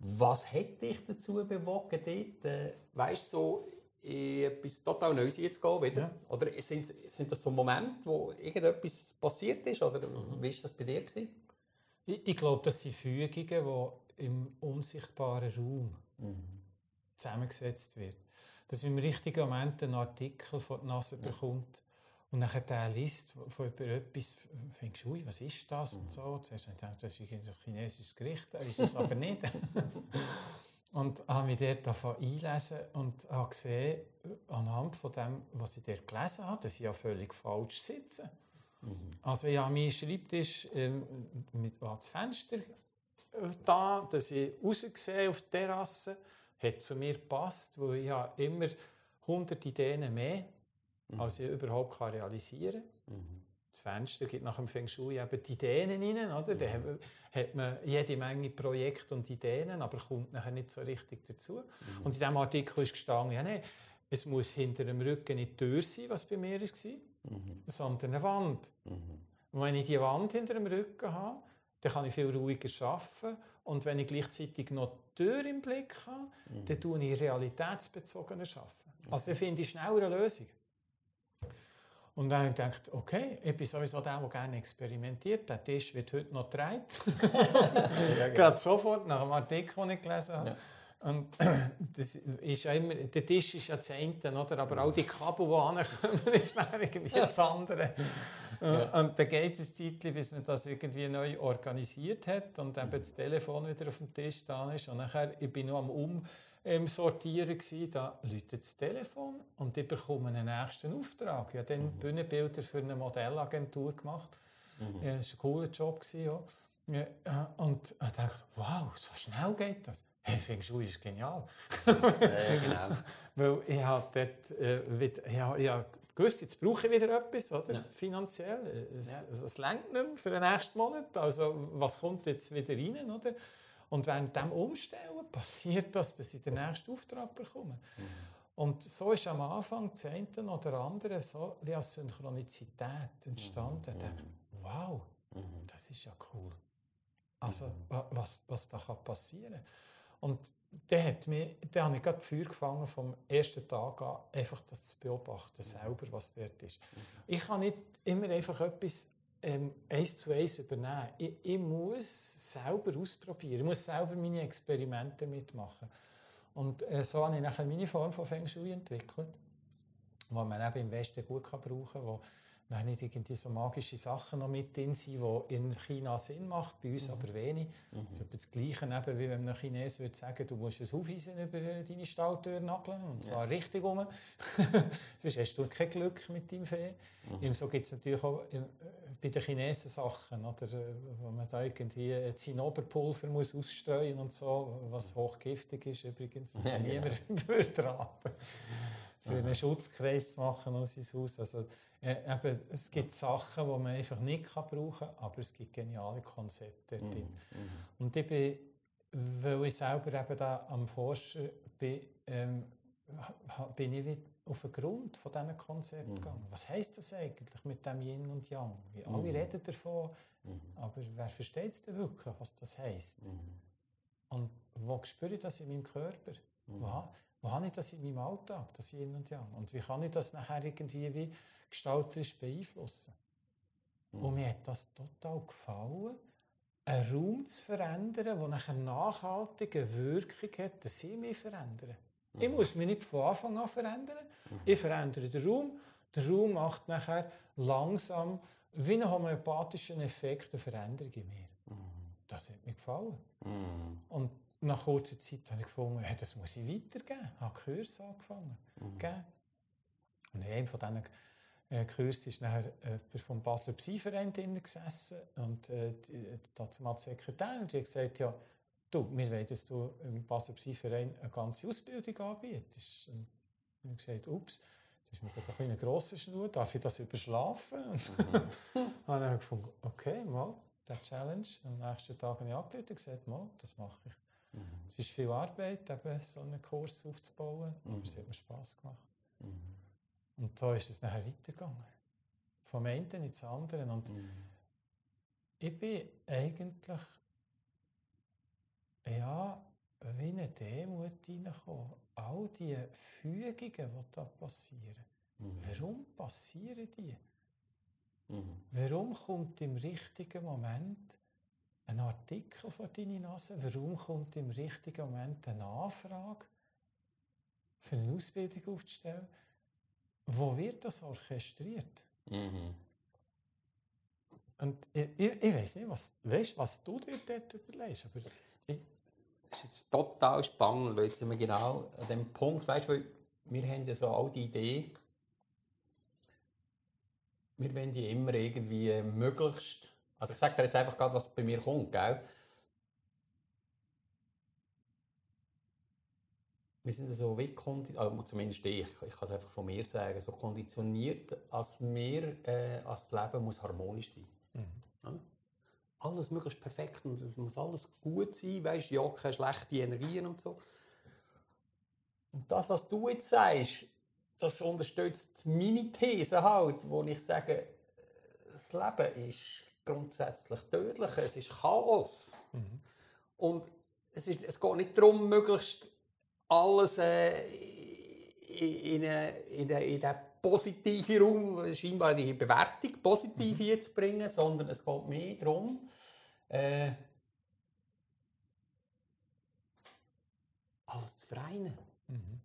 Was hat dich dazu bewogen, dort, äh, weißt, so in etwas total Neues zu gehen wieder? Ja. Oder sind, sind das so Momente, wo irgendetwas passiert ist? Oder mhm. wie war das bei dir? Gewesen? Ich, ich glaube, das sind Fügungen, die im unsichtbaren Raum mhm. zusammengesetzt werden. Dass man im richtigen Moment einen Artikel vor die Nase ja. bekommt und dann der liest von über etwas, fängst du, ui, was ist das? Mhm. Und so. Zuerst ich gedacht, das ist ein chinesisches Gericht, ist es aber nicht. Und habe mich dort einlesen und habe gesehen, anhand von dem, was ich dort gelesen habe, dass ich ja völlig falsch sitze. Mhm. Also ich habe meinen Schreibtisch ähm, mit das Fenster äh, da, dass ich raussehe auf die Terrasse, hat zu mir gepasst, weil ich habe immer 100 Ideen mehr, mhm. als ich überhaupt realisieren kann. Mhm das Fenster gibt nach dem Feng Shui eben die Ideen rein, oder? Da mhm. hat man jede Menge Projekte und Ideen, aber kommt nachher nicht so richtig dazu. Mhm. Und in diesem Artikel ist gestanden, ja, nee, es muss hinter dem Rücken nicht die Tür sein, was bei mir war, mhm. sondern eine Wand. Mhm. Und wenn ich die Wand hinter dem Rücken habe, dann kann ich viel ruhiger arbeiten. Und wenn ich gleichzeitig noch die Tür im Blick habe, mhm. dann tue ich realitätsbezogener arbeiten. Also dann finde ich schneller eine Lösung. Und dann habe ich gedacht, okay, ich bin sowieso der, der gerne experimentiert. Der Tisch wird heute noch gedreht. ja, genau. Gerade sofort, nach dem Artikel, den ich gelesen habe. Ja. Und das ist immer, der Tisch ist ja das eine, oder? aber auch die Kabel, die ankommen, ist dann irgendwie das andere. Ja. Und dann geht es ein Zeit, bis man das irgendwie neu organisiert hat und eben das Telefon wieder auf dem Tisch da ist. Und nachher, ich bin noch am Um ähm, sortieren. Gewesen. Da läutet das Telefon und ich bekomme einen nächsten Auftrag. Ich habe dann mhm. Bühnenbilder für eine Modellagentur gemacht. Mhm. Ja, das war ein cooler Job. Gewesen, ja. Ja, und ich dachte, wow, so schnell geht das. Hey, findest du, ist genial. ja, genau. Weil ich habe dort äh, wieder, ja, ja, gewusst, jetzt brauche ich wieder etwas, oder? Ja. finanziell. Es, ja. es lenkt nicht mehr für den nächsten Monat. Also, was kommt jetzt wieder rein? Oder? Und während dem Umstellen passiert das, dass ich den nächsten Auftrag bekomme. Mhm. Und so ist am Anfang eine oder andere so wie als Synchronizität entstanden. Mhm. Ich dachte, wow, mhm. das ist ja cool. Also, mhm. was, was da kann passieren Und dann, hat mich, dann habe ich gerade Feuer gefangen vom ersten Tag an, einfach das zu beobachten, selber, was dort ist. Ich kann nicht immer einfach etwas ähm, eins zu eins übernehmen. Ich, ich, muss selber ausprobieren, ich muss selber meine Experimente mitmachen. Und äh, so habe ich nachher meine Form von Feng Shui entwickelt, die man eben im Westen gut kann brauchen kann, dann nicht irgendwie so magische Sachen noch mit drin sind, die in China Sinn machen, bei uns mhm. aber wenig. Mhm. Das ist das Gleiche, eben, wie wenn ein Chines würde sagen, du musst ein Hufeisen über deine Stalltür nageln, und zwar ja. richtig rum. Sonst hast du kein Glück mit deinem Fee. Mhm. So gibt es natürlich auch äh, bei den Chinesen Sachen, oder, äh, wo man da irgendwie Zinnoberpulver muss ausstreuen und so, was hochgiftig ist übrigens. Das ja, niemand würde raten für einen Schutzkreis zu machen um sein Haus. Also, äh, eben, es gibt Sachen, die man einfach nicht kann brauchen kann, aber es gibt geniale Konzepte dort drin. Mm, mm. Und ich bin, weil ich selber eben da am Forschen bin, ähm, bin ich auf den Grund von diesen Konzepten mm. gegangen. Was heisst das eigentlich mit dem Yin und Yang? Wie alle mm. reden davon, mm. aber wer versteht es denn wirklich, was das heisst? Mm. Und wo spüre ich das in meinem Körper? Wo, wo habe ich das in meinem Alltag, das Yin und Yang? Und wie kann ich das nachher irgendwie wie gestalterisch beeinflussen? Mhm. Und mir hat das total gefallen, einen Raum zu verändern, der nachher nachhaltige Wirkung hat, dass ich mich verändere. Mhm. Ich muss mich nicht von Anfang an verändern. Mhm. Ich verändere den Raum. Der Raum macht nachher langsam wie einen homöopathischen Effekt eine Veränderung in mir. Mhm. Das hat mir gefallen. Mhm. Und nach kurzer Zeit habe ich gefunden, hey, das muss ich weitergeben. Ich habe Kurs angefangen. Mhm. Und in einem von diesen äh, Kursen ist nachher jemand vom Basler Psi-Verein gesessen und äh, dazu mal die Sekretärin und die hat gesagt, ja, du, wir wollen, dass du im Basler Psi-Verein eine ganze Ausbildung anbietest. Und ich habe gesagt, ups, das ist mir ein eine grosse Schnur, darf ich das überschlafen? Und mhm. dann habe ich gefunden, okay, mal, der Challenge. Am nächsten Tag habe ich angerufen und gesagt, mal, das mache ich. Mhm. Es ist viel Arbeit, eben so einen Kurs aufzubauen, mhm. aber es hat mir Spass gemacht. Mhm. Und so ist es nachher weitergegangen. Vom einen ins andere. Und mhm. ich bin eigentlich ja, wie eine Demut reingekommen. All die Fügungen, die da passieren. Mhm. Warum passieren die? Mhm. Warum kommt im richtigen Moment ein Artikel vor deine Nase? Warum kommt im richtigen Moment eine Anfrage für eine Ausbildung aufzustellen? Wo wird das orchestriert? Mhm. Und ich, ich, ich weiß nicht, was, weißt, was du dir dort überlegst, aber ich, das ist jetzt total spannend, weil jetzt sind wir genau an dem Punkt, weißt, weil wir haben ja so all die Idee, wir wollen die immer irgendwie möglichst also ich sage dir jetzt einfach gerade, was bei mir kommt, gell? Wir sind so wie konditioniert, also zumindest ich, ich kann es einfach von mir sagen, so konditioniert, als wir, äh, als das Leben muss harmonisch sein. Mhm. Ja? Alles möglichst perfekt und es muss alles gut sein, weißt ja, keine schlechten Energien und so. Und das, was du jetzt sagst, das unterstützt meine These halt, wo ich sage, das Leben ist grundsätzlich tödlich. Es ist Chaos. Mhm. Und es, ist, es geht nicht darum, möglichst alles äh, in, in, in, in den positiven Raum, scheinbar die Bewertung positiv mhm. zu bringen, sondern es geht mehr darum, äh, alles zu vereinen. Mhm.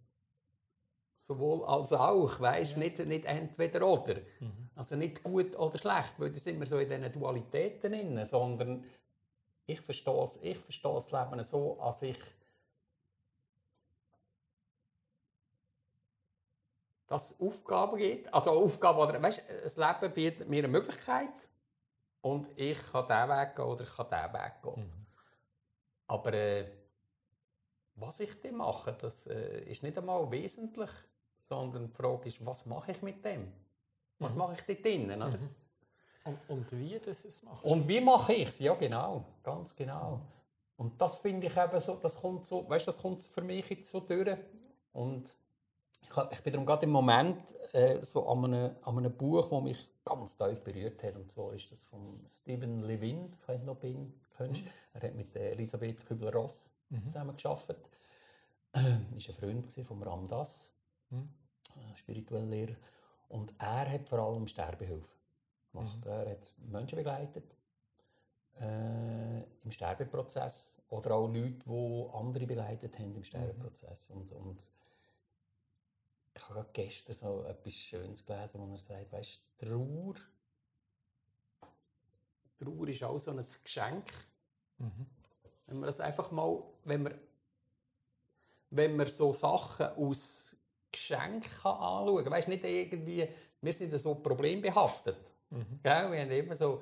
Sowohl als auch, weißt ja. nicht, nicht entweder oder. Mhm. Also nicht gut oder schlecht, weil da sind wir so in diesen Dualitäten drin, sondern ich verstehe, ich verstehe das Leben so, als ich das Aufgaben gibt. Also Aufgabe oder weißt, das Leben bietet mir eine Möglichkeit und ich kann diesen Weg gehen oder ich kann diesen Weg gehen. Mhm. Aber äh, was ich dann mache, das äh, ist nicht einmal wesentlich sondern die Frage ist, was mache ich mit dem? Was mhm. mache ich dort drinnen? Mhm. Und, und, wie das es macht. Und wie mache ich es? Ja, genau, ganz genau. Und das finde ich eben so, das kommt so, weißt, das kommt für mich jetzt so durch. Und ich, ich bin darum gerade im Moment äh, so an einem, an einem Buch, das mich ganz tief berührt hat. Und zwar ist das von Stephen Levin, ich weiß du ihn kennst. Mhm. Er hat mit Elisabeth Kübler-Ross mhm. zusammen gearbeitet. Er war ein Freund von Ramdas, mhm. spiritueller Lehrer. Und er hat vor allem Sterbehilfe gemacht. Mhm. Er hat Menschen begleitet äh, im Sterbeprozess oder auch Leute, die andere begleitet haben im Sterbeprozess. Und, und ich habe gestern so etwas Schönes gelesen, wo er sagt, weißt, Trauer, Trauer ist auch so ein Geschenk. Mhm. Wenn man das einfach mal, wenn man, wenn man so Sachen aus Geschenk kann anschauen kann, weißt nicht irgendwie, wir sind so problembehaftet. Mhm. Wir haben immer so,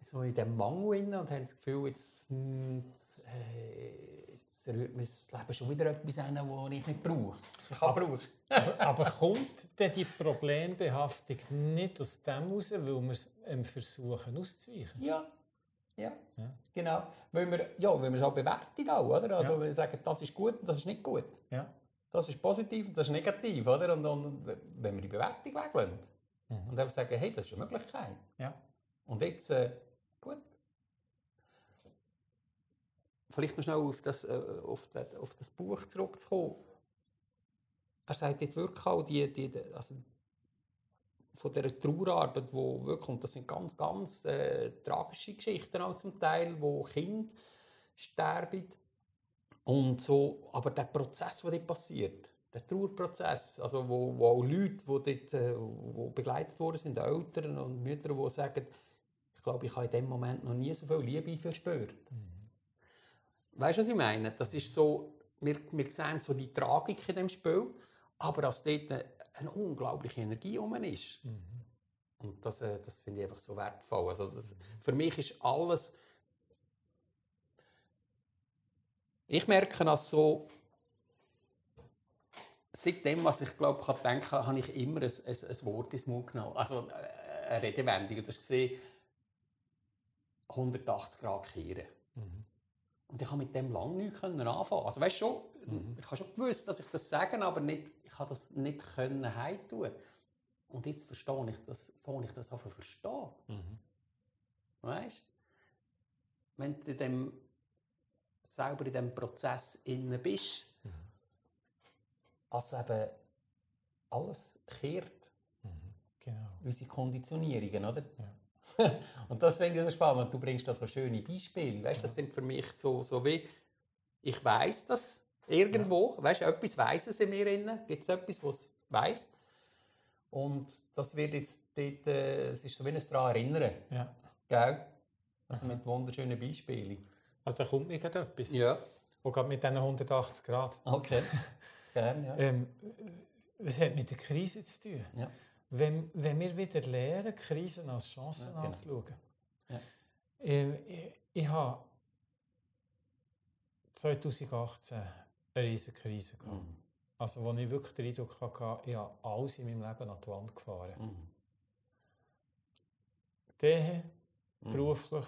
so in diesem Mangel und haben das Gefühl, jetzt, jetzt, äh, jetzt rührt mir das Leben schon wieder etwas an, das ich nicht brauche. Ich aber, aber, aber, kommt denn die Problembehaftung nicht aus dem heraus, weil wir es ähm, versuchen auszuweichen? Ja. Ja, ja, genau. Weil wir, ja, weil wir es auch bewerten auch, oder? Also ja. wir sagen, das ist gut und das ist nicht gut. Ja. Das ist positiv und das ist negativ, oder? Und, und wenn wir die Bewertung weglassen mhm. und einfach sagen, hey, das ist eine Möglichkeit. Ja. Und jetzt, äh, gut. Vielleicht noch schnell auf das, äh, auf, das, auf das Buch zurückzukommen. Er sagt jetzt wirklich auch, die, die, also von dieser Trauerarbeit, wo wirklich, und das sind ganz, ganz äh, tragische Geschichten auch zum Teil, wo Kinder sterben. Und so, aber der Prozess, der dort passiert, der Trauerprozess, also wo, wo auch Leute, die dort äh, wo begleitet worden sind, Eltern und Mütter, die sagen, ich glaube, ich habe in dem Moment noch nie so viel Liebe verspürt. Mhm. Weißt du, was ich meine? Das ist so, wir, wir sehen so die Tragik in dem Spiel, aber dass dort eine unglaubliche Energie um ist. Mhm. Und das, äh, das finde ich einfach so wertvoll. Also das, für mich ist alles. Ich merke, dass so. Seitdem, was ich glaube, kann denken kann, habe ich immer ein, ein, ein Wort ins Mund genommen. Also äh, eine Redewendung. Das gesehen 180 Grad kehren. Mhm. Und ich habe mit dem lange nicht anfangen. Also weißt schon, mhm. ich habe schon gewusst, dass ich das sage, aber nicht, ich habe das nicht können heimtun. Und jetzt verstehe ich das, fange ich das an zu verstehen. Mhm. Weißt? Wenn du dem selber in diesem Prozess innen bist, mhm. als eben alles kehrt. Mhm. Genau. Unsere Konditionierungen, oder? Ja. und das finde ich so spannend. Du bringst da so schöne Beispiele. Weißt, das sind für mich so, so wie, ich weiß das irgendwo, ja. weißt, etwas weiß es in mir innen, gibt es etwas, was es weiß. Und das wird jetzt dort, äh, es ist so wie ein daran erinnern. Ja. Gell? Also mit wunderschönen Beispielen. Also da kommt mir gerade etwas. Ja. Und gerade mit diesen 180 Grad. Okay. Gerne, ja. ähm, was hat mit der Krise zu tun? Ja. Wenn, wenn wir wieder lernen, Krisen als Chancen ja, genau. anzuschauen. Ja. Ähm, ich, ich habe 2018 eine riesige Krise gehabt. Mhm. Also, wo ich wirklich den Eindruck hatte, ich habe alles in meinem Leben an die Wand gefahren. Mhm. Ehe, mhm. beruflich,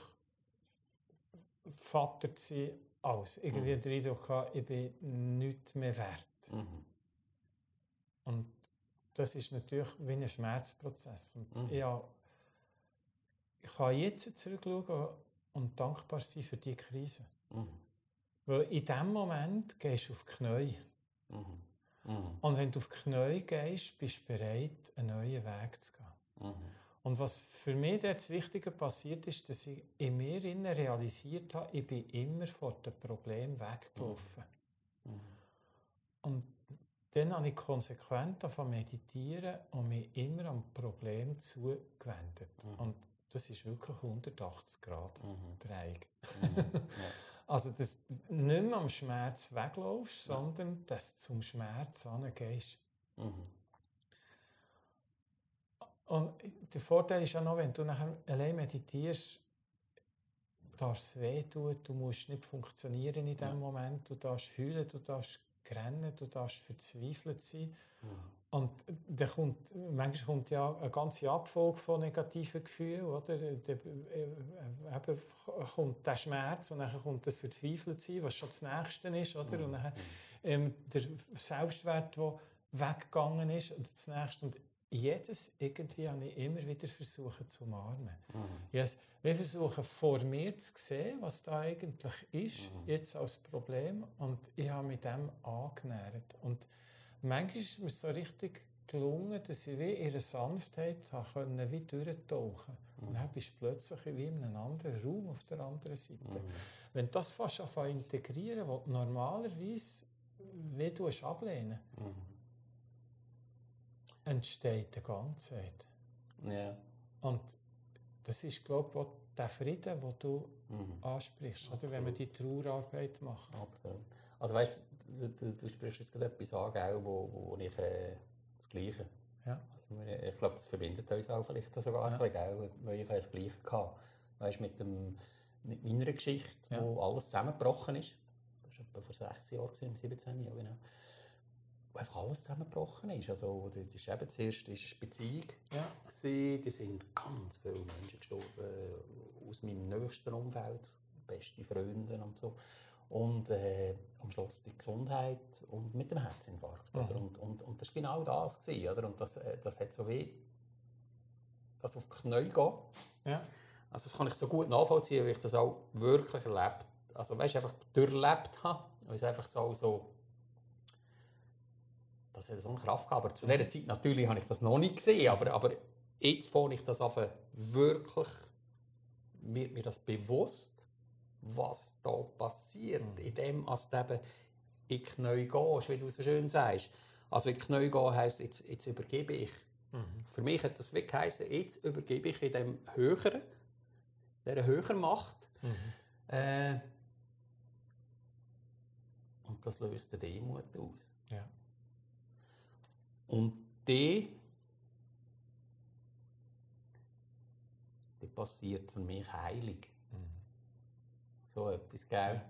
Vater zu sein, alles. Irgendwie mhm. den Eindruck hatte, ich bin nichts mehr wert. Mhm. Und das ist natürlich wie ein Schmerzprozess. Und mhm. ja, ich kann jetzt zurückschauen und dankbar sein für diese Krise. Mhm. Weil in diesem Moment gehst du auf die Knie. Mhm. Mhm. Und wenn du auf die Knie gehst, bist du bereit, einen neuen Weg zu gehen. Und was für mich jetzt Wichtige passiert ist, dass ich in mir realisiert habe, ich bin immer vor dem Problem weggelaufen. Mhm. Und dann habe ich konsequent davon meditieren und mich immer am Problem zugewendet. Mhm. Und das ist wirklich 180 Grad mhm. Dreieck. Mhm. Ja. also, dass du nicht mehr am Schmerz weglaufst, sondern dass du zum Schmerz angehst. Mhm. Und der Vorteil ist ja noch, wenn du nachher allein meditierst, darfst es wehtun, du musst nicht funktionieren in dem ja. Moment, du darfst heulen, du darfst rennen, du darfst verzweifelt sein. Mhm. Und dann kommt, manchmal kommt ja eine ganze Abfolge von negativen Gefühlen, oder? Äh, eben kommt der Schmerz und dann kommt das Verzweifeltsein, was schon das Nächste ist, oder? Mhm. Und dann ähm, der Selbstwert, der weggegangen ist, und das Nächste. Und jedes irgendwie habe ich immer wieder versuchen zu umarmen. Mhm. Yes, wir versuchen vor mir zu sehen, was da eigentlich ist, mhm. jetzt als Problem und ich habe mit dem angenähert. Und manchmal ist mir so richtig gelungen, dass ich wie ihre Sanftheit können, wie durchtauchen mhm. Und dann bist du plötzlich wie in einem anderen Raum auf der anderen Seite. Mhm. Wenn du das fast integrieren, was normalerweise wie du ablehnen mhm. Entsteht eine Ganzheit. Ja. Und das ist, glaube ich, der Frieden, den du mhm. ansprichst, oder, wenn man die Trauerarbeit macht. Absolut. Also weißt du, du, du sprichst jetzt gerade etwas an, wo, wo ich äh, das Gleiche. Ja. Also, ich glaube, das verbindet uns auch vielleicht sogar ja. ein bisschen, weil ich das Gleiche hatte. Weißt, mit, dem, mit meiner Geschichte, ja. wo alles zusammengebrochen ist. Das war etwa vor sechs Jahren, 17 Jahren, genau. Einfach alles zusammengebrochen ist. Also, das war eben zuerst die Beziehung. Ja. Gewesen. Die sind ganz viele Menschen gestorben aus meinem nächsten Umfeld, beste Freunde und so und äh, am Schluss die Gesundheit und mit dem Herzinfarkt. Mhm. Oder? Und, und, und das war genau das. Gewesen, oder? Und das, äh, das hat so wie das auf die Knie gehen. Ja. Also das kann ich so gut nachvollziehen, weil ich das auch wirklich erlebt also weißt, einfach durchlebt habe. Weil es einfach so, so das hat so eine Kraft gehabt. Aber zu dieser Zeit natürlich habe ich das noch nicht gesehen, aber, aber jetzt fange ich das an, wirklich wird mir das bewusst, was da passiert, mhm. in dem, als du eben in die Knie gehst, wie du so schön sagst. Also in die Knie gehen heisst, jetzt, jetzt übergebe ich. Mhm. Für mich hat das wirklich geheißen, jetzt übergebe ich in dem Höheren, der höher Macht. Mhm. Äh, und das löst den Demut aus. Ja. Und die, die passiert für mich heilig so etwas, gell?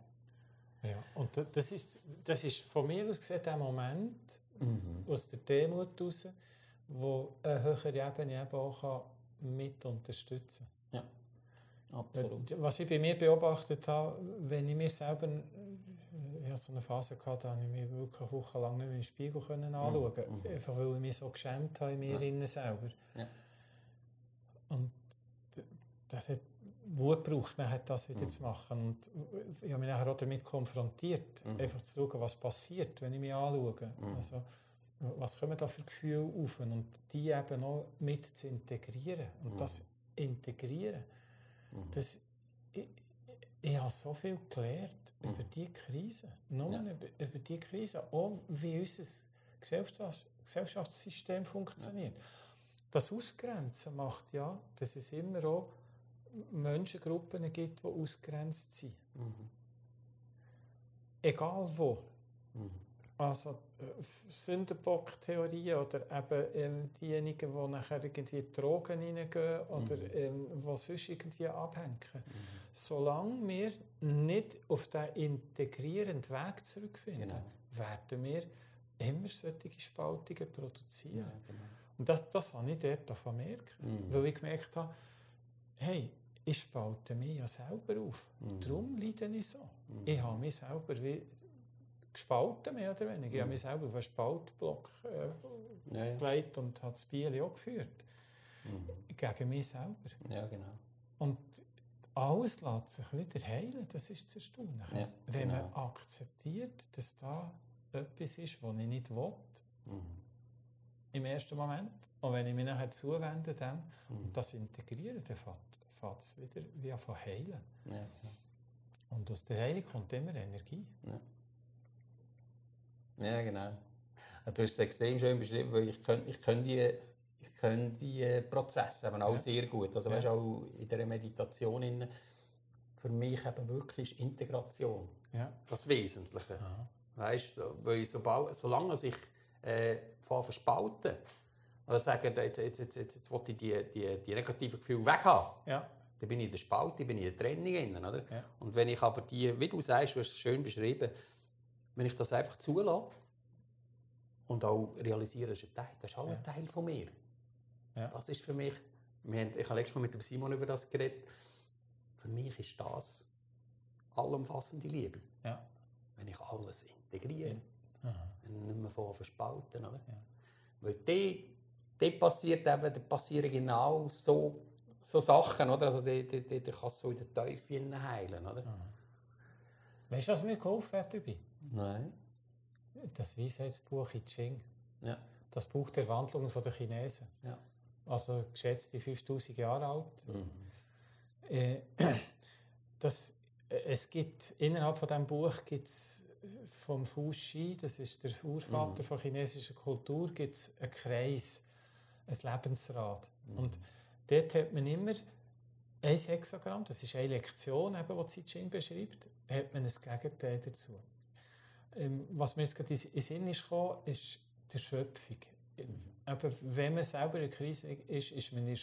Ja, und das ist, das ist von mir aus gesehen der Moment mhm. aus der Demut heraus, wo eine höhere Ebene eben auch mit unterstützen kann. Ja, absolut. Was ich bei mir beobachtet habe, wenn ich mir selber ich hatte so eine Phase gehabt, da habe ich mich wirklich wochenlang nicht mehr im Spiegel können anschauen mhm. mhm. Einfach weil ich mich so geschämt habe in mir ja. selber. Ja. Und das hat Mut braucht, dann das wieder mhm. zu machen. Und ich habe mich nachher auch damit konfrontiert, mhm. einfach zu schauen, was passiert, wenn ich mich anschaue. Mhm. Also, was kommen da für Gefühle auf und die eben auch mit zu integrieren. Und das mhm. Integrieren, mhm. das, ich, habe so viel gelernt mhm. über diese Krise. Nur ja. über, über diese Krise, auch wie unser Gesellschafts Gesellschaftssystem funktioniert. Ja. Das Ausgrenzen macht ja, dass es immer auch Menschengruppen gibt, die ausgrenzt sind. Mhm. Egal wo. Mhm. Also äh, Sündenbock-Theorie oder eben ähm, diejenigen, die nachher irgendwie Drogen reingehen oder mhm. ähm, die sonst irgendwie abhängen. Mhm. Solange wir nicht auf diesen integrierenden Weg zurückfinden, genau. werden wir immer solche Spaltungen produzieren. Ja, genau. Und das, das habe ich dort vermerkt, mhm. weil ich gemerkt habe, hey, ich spalte mich ja selber auf. Mhm. Darum leide ich so. Mhm. Ich habe mich selber wie gespalten, mehr oder weniger. Mhm. Ich habe mich selber auf einen Spaltblock äh, ja, ja. gelegt und habe das Bier auch geführt. Mhm. Gegen mich selber. Ja, genau. Und alles lässt sich wieder heilen, das ist das Erstaunliche. Ja, Wenn genau. man akzeptiert, dass da etwas ist, was ich nicht will, mhm. im ersten Moment, und wenn ich mich nachher zuwende, dann, mhm. und das integriere, dann fängt es wieder wie von heilen. Ja, Und aus der Heilung kommt immer Energie. Ja, ja genau. Du hast es extrem schön beschrieben, weil ich kenne ich kenn die, ich kenn die Prozesse eben auch ja. sehr gut. Also ja. weißt, auch in dieser Meditation in, für mich eben wirklich ist Integration ja. das Wesentliche. Weißt, so, weil sobald, solange ich äh, verspalten oder sagen, jetzt, jetzt, jetzt, jetzt, jetzt will ich die, die, die negativen Gefühle weghaben. Ja. Dann bin ich in der Spalte, bin ich in der Trennung. Drin, oder? Ja. Und wenn ich aber die, wie du sagst, du hast es schön beschrieben, wenn ich das einfach zulasse und auch realisiere, das ist ein Teil, das ist auch ja. ein Teil von mir. Ja. Das ist für mich, wir haben, ich habe letztes Mal mit dem Simon über das geredet, für mich ist das allumfassende Liebe. Ja. Wenn ich alles integriere, wenn ich nicht mehr von verspalten. Oder? Weil die dort passiert eben, da passieren genau so, so Sachen, oder? Also dort, dort, dort kannst du so in der Teufel heilen, oder? Weißt du, was mir geholfen hat dabei? Nein. Das Weisheitsbuch I Ching. Ja. Das Buch der Wandlung der Chinesen. Ja. Also geschätzte 5000 Jahre alt. Mhm. Äh, das, äh, es gibt, innerhalb von diesem Buch gibt es vom Fu Shi, das ist der Urvater mhm. der chinesischen Kultur, gibt es einen Kreis, ein Lebensrad. Mhm. Und dort hat man immer ein Hexagramm, das ist eine Lektion, eben, die Xi Jinping beschreibt, hat man ein Gegenteil dazu. Ähm, was mir jetzt gerade in den Sinn ist gekommen, ist die Schöpfung. Mhm. Aber wenn man selber in der Krise ist, ist man in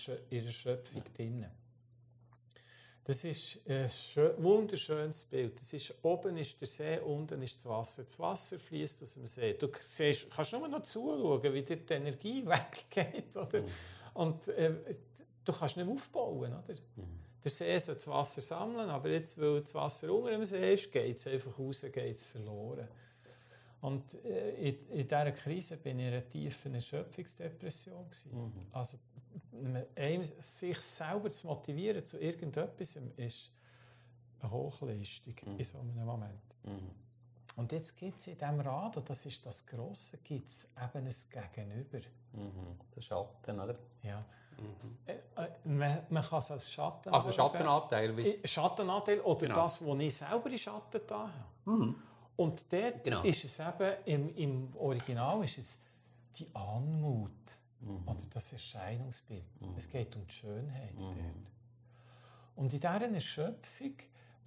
der Schöpfung drin. Das ist ein wunderschönes Bild. Das ist, oben ist der See, unten ist das Wasser. Das Wasser fließt aus dem See. Du siehst, kannst nur noch zuschauen, wie dir die Energie weggeht. Oder? Mhm. Und äh, du kannst nicht aufbauen. Oder? Mhm. Der See soll das Wasser sammeln, aber jetzt, weil das Wasser unter dem See ist, geht es einfach raus, geht es verloren. Und äh, in, in dieser Krise bin ich in einer tiefen Erschöpfungsdepression. Mhm. Also, einem, sich selber zu motivieren zu irgendetwas ist eine Hochleistung mhm. in so einem Moment. Mhm. Und jetzt gibt es in diesem Rad, und das ist das Grosse, gibt es eben ein Gegenüber. Mhm. Der Schatten, oder? Ja. Mhm. Äh, äh, man, kann es als Schatten Also Schattenanteil? Äh, Schattenanteil oder genau. das, was ich selber in Schatten da habe. Mhm. Und dort genau. ist es eben, im, im Original ist es die Anmut mhm. oder das Erscheinungsbild. Mhm. Es geht um die Schönheit mhm. dort. Und in dieser Erschöpfung,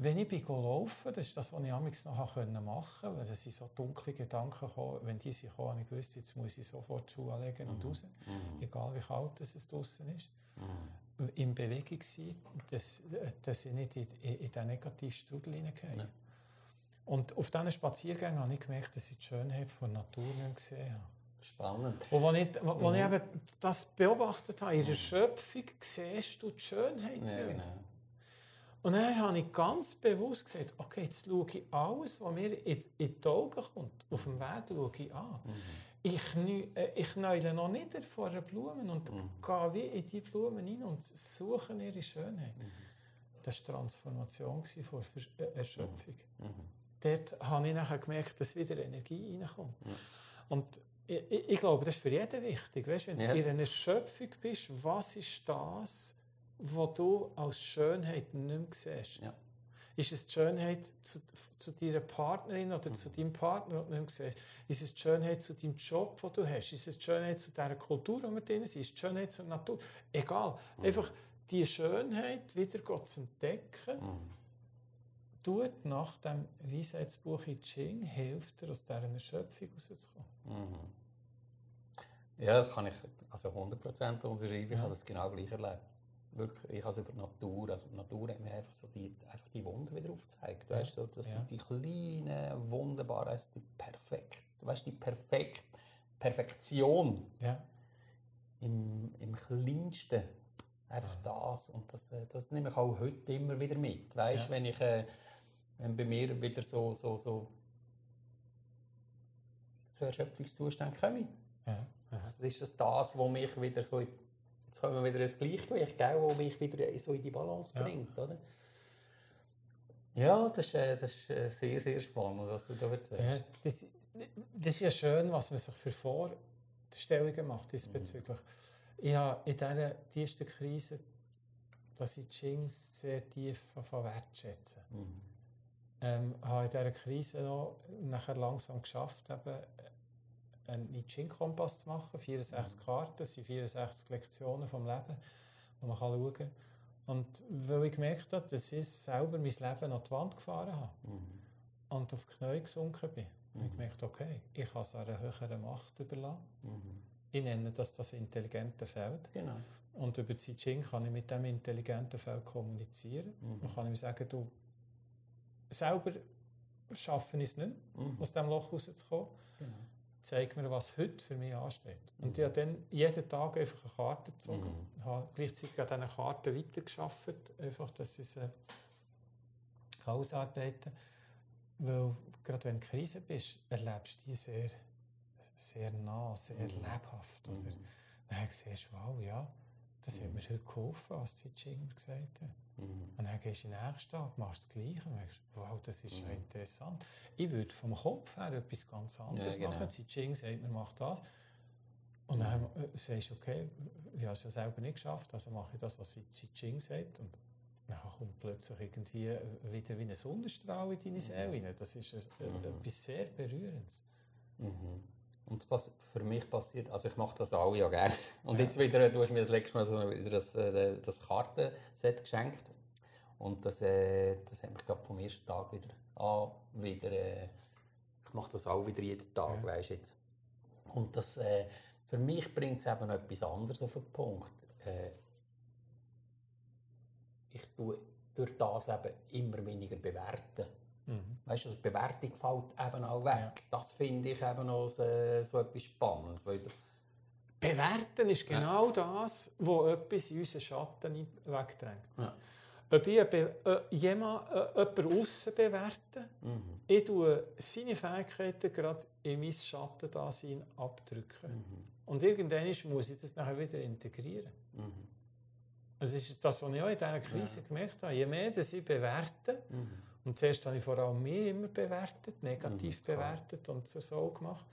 wenn ich bin laufen, das ist das, was ich amigs noch machen konnte, weil es sind so dunkle Gedanken gekommen, wenn die sind gekommen, habe ich gewusst, jetzt muss ich sofort Schuhe anlegen und mhm. raus, mhm. egal wie kalt es draußen ist. Mhm. In Bewegung sein, dass, dass ich nicht in, in, in diesen negativen Strudel hineingehe. Ja. Und auf diesen Spaziergängen habe ich gemerkt, dass ich die Schönheit der Natur nicht gesehen habe. Spannend. Und als ich, als mhm. ich eben das beobachtet habe, in der Schöpfung siehst du die Schönheit ja, genau. Und dann habe ich ganz bewusst gesagt, okay, jetzt schaue ich alles, was mir in, in die Augen kommt, auf dem Weg schaue ich an. Mhm. Ich, äh, ich neule noch nicht vor einer Blume und mhm. gehe wie in die Blumen hinein und suche ihre Schönheit. Mhm. Das war Transformation von äh, Erschöpfung. Mhm. mhm dort habe ich nachher gemerkt, dass wieder Energie reinkommt. Ja. Und ich, ich, glaube, das ist für jeden wichtig. Weißt, wenn du in einer Schöpfung bist, was ist das, was du als Schönheit nicht mehr siehst? Ja. Ist es die Schönheit zu, zu deiner Partnerin oder mhm. zu deinem Partner, den du nicht siehst? Ist es die Schönheit zu deinem Job, den du hast? Ist es die Schönheit zu dieser Kultur, der wir drin sind? Ist es die Schönheit zur Natur? Egal. Mhm. Einfach die Schönheit wieder zu entdecken. Mhm tut nach dem Weisheitsbuch I Ching, hilft dir, aus dieser Erschöpfung rauszukommen. Mhm. Ja, das kann ich also 100% unterschreiben. Ich habe das genau gleich erlebt. Wirklich, ich habe es über die Natur, also die Natur hat mir einfach so die, einfach die Wunder wieder aufgezeigt. Weißt, so, das ja. sind die kleinen, wunderbaren, also die perfekt, weißt, die perfekt, Perfektion ja. im, im Kleinsten. Einfach das. Und das, äh, das nehme ich auch heute immer wieder mit. Weißt, ja. wenn ich äh, wenn bei mir wieder so, so, so zu Erschöpfungszuständen komme. Ja. Also ist das das, was mich wieder so, jetzt haben wir wieder ein Gleichgewicht, gell, wo mich wieder so in die Balance bringt, ja. oder? Ja, das ist, äh, das ist äh, sehr, sehr spannend, was du da erzählst. Ja, das, das ist ja schön, was man sich für Vorstellungen macht diesbezüglich. Mhm. Ich habe in dieser tiefsten Krise, dass ich Jings sehr tief wertschätzen. Mhm ähm, habe in dieser Krise noch nachher langsam geschafft, eben einen I Ching-Kompass zu machen. 64 mhm. Karten, das sind 64 Lektionen vom Leben, die man schauen kann. Und weil ich gemerkt habe, dass ich selber mein Leben an die Wand gefahren habe mhm. und auf die Knie gesunken bin, mhm. habe ich gemerkt, okay, ich kann es einer höheren Macht überlassen. Mhm. Ich nenne das das intelligente Feld. Genau. Und über die Ching kann ich mit diesem intelligenten Feld kommunizieren. Mhm. Dann kann ich mir sagen, du, selber schaffen es nicht, mhm. aus diesem Loch rauszukommen. Genau. Zeig mir, was heute für mich ansteht. Mhm. Und ich habe dann jeden Tag einfach eine Karte gezogen. Mhm. habe gleichzeitig an diesen Karten weitergearbeitet, einfach, dass ich sie ausarbeiten kann. Weil gerade wenn du in Krise bist, erlebst du die sehr, sehr nah, sehr mhm. lebhaft. Oder? Mhm. dann siehst du, wow, ja, das mhm. hat mir heute geholfen, was die Ching gesagt hat. Mhm. Und dann gehst du in den nächsten Tag, machst das Gleiche und denkst, wow, das ist mhm. ja interessant. Ich würde vom Kopf her etwas ganz anderes ja, genau. machen. Die Ching sagt, man macht das. Und mhm. dann äh, sagst du, okay, ich habe es ja selber nicht geschafft, also mache ich das, was die Ching sagt. Und dann kommt plötzlich irgendwie wieder wie ein Sonnenstrahl in deine mhm. Seele rein. Das ist mhm. etwas sehr Berührendes. Mhm. Und das für mich passiert, also ich mache das auch ja gerne. Und ja. jetzt wieder, du hast mir das letzte Mal so wieder das, äh, das Kartenset geschenkt. Und das, äh, das hat mich glaube vom ersten Tag wieder an, wieder, äh, ich mache das auch wieder jeden Tag, ja. weißt jetzt. Und das, äh, für mich bringt es eben noch etwas anderes auf den Punkt. Ich tue durch das eben immer weniger bewerten. Mhm. Weißt du, also die Bewertung fällt eben auch weg. Ja. Das finde ich eben auch so, so etwas Spannendes. Weil Bewerten ist genau ja. das, was etwas in unseren Schatten wegdrängt. Ja. Ob ich be äh, jemand, äh, jemanden aussen bewerte, mhm. ich tue seine Fähigkeiten gerade in mein Schattendasein abdrücken. Mhm. Und irgendwann muss ich das nachher wieder integrieren. Mhm. Das ist das, was ich auch in dieser Krise ja. gemerkt habe. Je mehr dass ich bewerte, mhm. Und zuerst habe ich vor allem mich immer bewertet, negativ mhm, bewertet und so gemacht,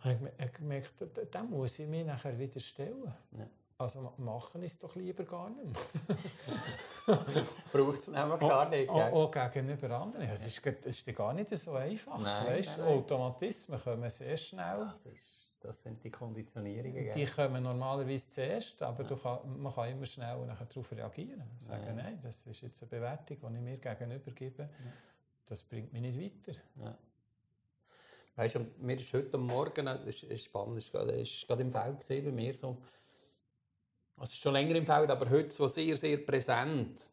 habe ich gemerkt, da muss ich mich nachher wieder stellen. Ja. Also machen ist doch lieber gar nicht mehr. Braucht es nämlich gar nicht. Auch, auch gegenüber anderen. Es ist, ist gar nicht so einfach. Nein, weißt? Nein, nein. Automatismen kommen sehr schnell. Das ist das sind die Konditionierungen. Die kommen normalerweise zuerst, aber ja. kann, man kann immer schnell darauf reagieren. Sagen, ja. nein, das ist jetzt eine Bewertung, die ich mir gegenüber gebe. Ja. Das bringt mich nicht weiter. Ja. Weißt du, mir ist heute Morgen, das ist spannend, gerade, ist gerade im Feld gesehen bei mir so, also schon länger im Feld, aber heute so sehr, sehr präsent.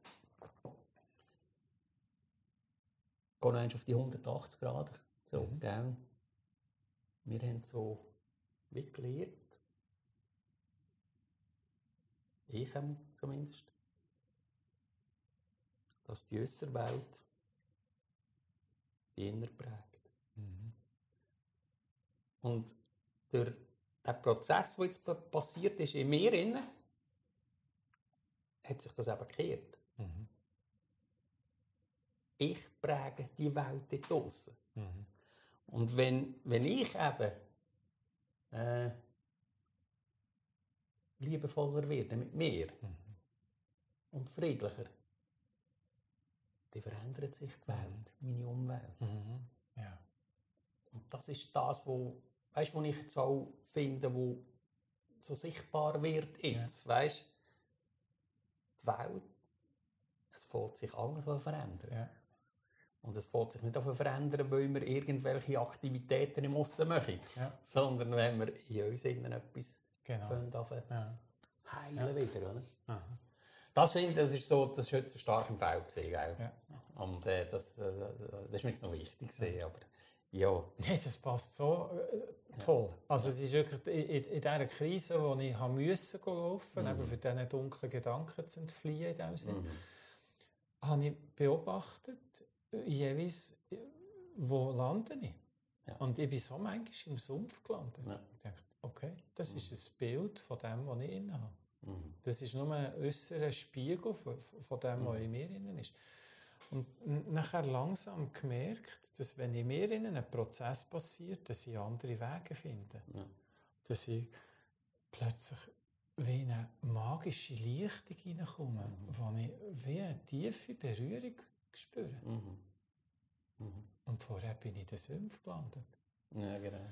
Gehen auf die 180 Grad. So, mhm. gell? Wir haben so wie gelernt. Ich zumindest. Dass die äußere Welt die inner prägt. Mhm. Und durch den Prozess, der jetzt passiert ist in mir, innen, hat sich das eben gekehrt. Mhm. Ich präge die Welt dort draussen. Mhm. Und wenn, wenn ich eben äh, liebevoller werden mit mir mhm. und friedlicher, dann verändert sich die Welt, mhm. meine Umwelt. Mhm. Ja. Und das ist das, wo, weißt, wo ich jetzt auch finde, wo so sichtbar wird jetzt, ja. weißt, die Welt, es fällt sich alles verändern. Ja. Und es fällt sich nicht auf verändern, weil wir irgendwelche Aktivitäten im Aussen machen, ja. sondern wenn wir in uns innen etwas genau. ja. heilen ja. wieder. Oder? Das, sind, das, ist so, das ist heute so stark im Feld gesehen, ja. Und äh, das, äh, das ist mir jetzt noch wichtig gesehen, aber ja. Nee, das passt so äh, toll. Also es ist wirklich in, in dieser Krise, wo ich haben müssen laufen, mhm. für diese dunklen Gedanken zu entfliehen in dem Sinn, mhm. habe ich beobachtet, jeweils, wo lande ich? Ja. Und ich bin so manchmal im Sumpf gelandet. Ja. Ich dachte, okay, das mhm. ist ein Bild von dem, was ich inne habe. Mhm. Das ist nur ein äußerer Spiegel von, von dem, mhm. was in mir innen ist. Und nachher langsam gemerkt, dass wenn in mir innen ein Prozess passiert, dass ich andere Wege finde. Ja. Dass ich plötzlich wie in eine magische Lichtung hineinkomme, mhm. wo ich wie eine tiefe Berührung spüren. Mhm. Mhm. Und vorher bin ich in den Sümpf gelandet. Ja, genau.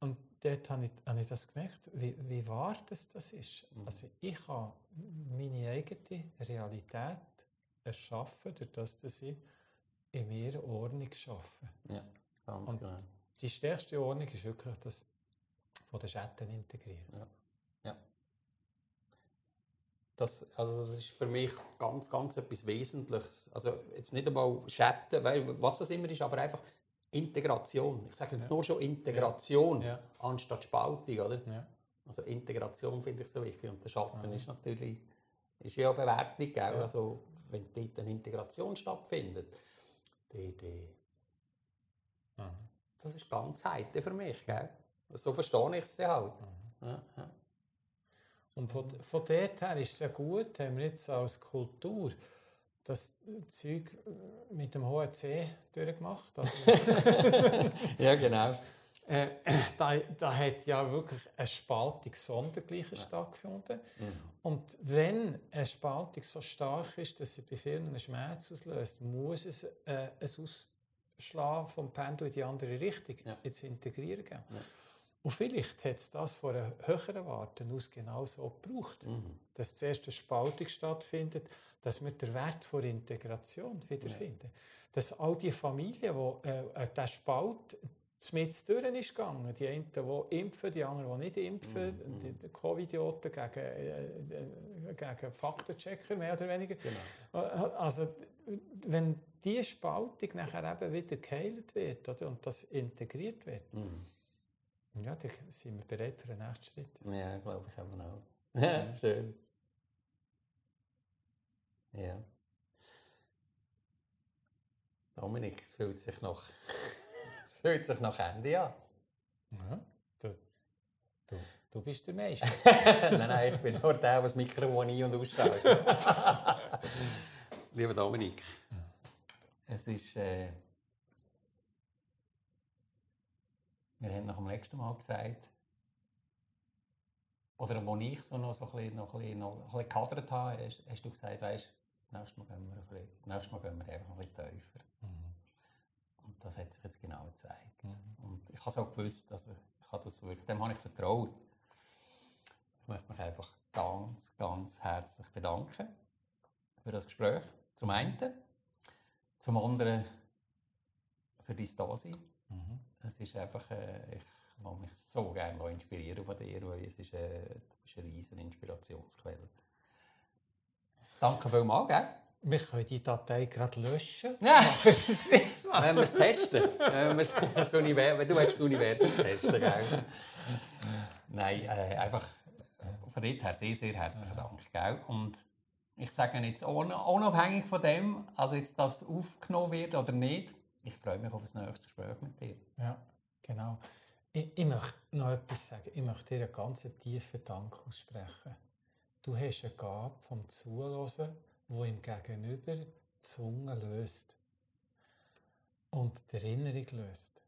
Und dort habe ich, habe ich das gemerkt, wie, wie wahr das, das ist. Mhm. Also ich habe meine eigene Realität erschaffen, durch das, dass ich in mir Ordnung schaffe. Ja, ganz Und genau. Die stärkste Ordnung ist wirklich das von den Schatten integrieren. Ja. Das, also das ist für mich ganz, ganz etwas Wesentliches. Also jetzt nicht einmal Chatten, weil, was das immer ist, aber einfach Integration. Ich sage jetzt ja. nur schon Integration ja. anstatt Spaltung, oder? Ja. Also Integration finde ich so wichtig und der Schatten ist natürlich ist ja Bewertung, gell? also wenn dort eine Integration stattfindet, die, die, das ist ganz heiter für mich, gell? So verstehe ich es halt. Mhm. Und von, von dort her ist es ja gut, haben wir jetzt als Kultur das Zeug mit dem hohen C durchgemacht. Also, ja, genau. Äh, da, da hat ja wirklich eine Spaltung sondergleichen ja. stattgefunden. Mhm. Und wenn eine Spaltung so stark ist, dass sie bei vielen einen Schmerz auslöst, muss es äh, ein Ausschlagen vom Pendel in die andere Richtung ja. jetzt integrieren geben. Ja. Und vielleicht hat es das von einer höheren Warte aus genau so gebraucht, mhm. dass zuerst eine Spaltung stattfindet, dass wir den Wert der Integration wiederfinden. Ja. Dass all die Familien, die äh, äh der Spalt mit durch ist gegangen. Die einen, die impfen, die anderen, die nicht impfen. Mm, mm. Die Covid-Idioten gegen, äh, äh, gegen Faktenchecker, mehr oder weniger. Genau. Also, wenn diese Spaltung nachher eben wieder geheilt wird oder, und das integriert wird, mm. Ja, dann sind wir bereit für den nächsten Schritt. Ja, glaube ich eben auch. Ja, schön. Ja. Dominik, es fühlt sich noch fühlt sich nach Ende an. Ja, du, du, du bist der Meister. nein, nein, ich bin nur der, der das Mikrofon ein- und ausschaltet. Lieber Dominik, es ist. Äh, wir haben nach dem letzten Mal gesagt, oder als ich so noch so ein bisschen, noch ein bisschen, noch ein bisschen gekadert habe, hast, hast du gesagt, weißt, nächstes Mal gehen wir, ein bisschen, nächstes Mal gehen wir einfach ein bisschen tiefer. Mhm. Und das hat sich jetzt genau gezeigt. Mhm. Und ich habe es auch gewusst, also ich habe das wirklich, dem habe ich vertraut. Ich möchte mich einfach ganz, ganz herzlich bedanken für das Gespräch. Zum einen. Zum anderen für dein Dasein. Mhm. Es ist einfach, äh, ich lasse mich so gerne inspirieren von dir, weil es ist, äh, du bist eine riesige Inspirationsquelle. Danke vielmals, gell? Wir können die Datei gerade löschen. Ja, das ist nichts Wenn wir es testen. Wenn, das Univers du willst das Universum testen, gell? Nein, äh, einfach von dort her sehr, sehr herzlichen Dank. Gell? Und ich sage jetzt unabhängig von dem, also jetzt das aufgenommen wird oder nicht, ich freue mich auf das nächste Gespräch mit dir. Ja, genau. Ich, ich möchte noch etwas sagen. Ich möchte dir einen ganz tiefen Dank aussprechen. Du hast eine Gabe vom Zuhören wo im Gegenüber die Zunge löst und die Erinnerung löst.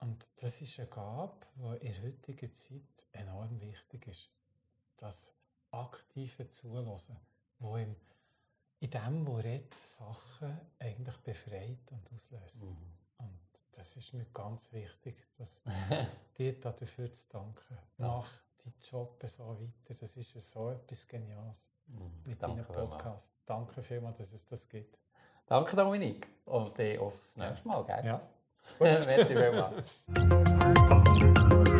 Und das ist eine Gabe, die in heutiger Zeit enorm wichtig ist. Das aktive Zulassen, wo im, in dem, wo redet, Sachen eigentlich befreit und auslöst. Mhm. Und das ist mir ganz wichtig, dass dir dafür zu danken. Ja. Mach deinen Job so weiter. Das ist so etwas Geniales mhm. mit deinem Podcast. Vielmals. Danke vielmals, dass es das gibt. Danke, Dominik. Und aufs nächste Mal, gell? Ja. Merci vielmals.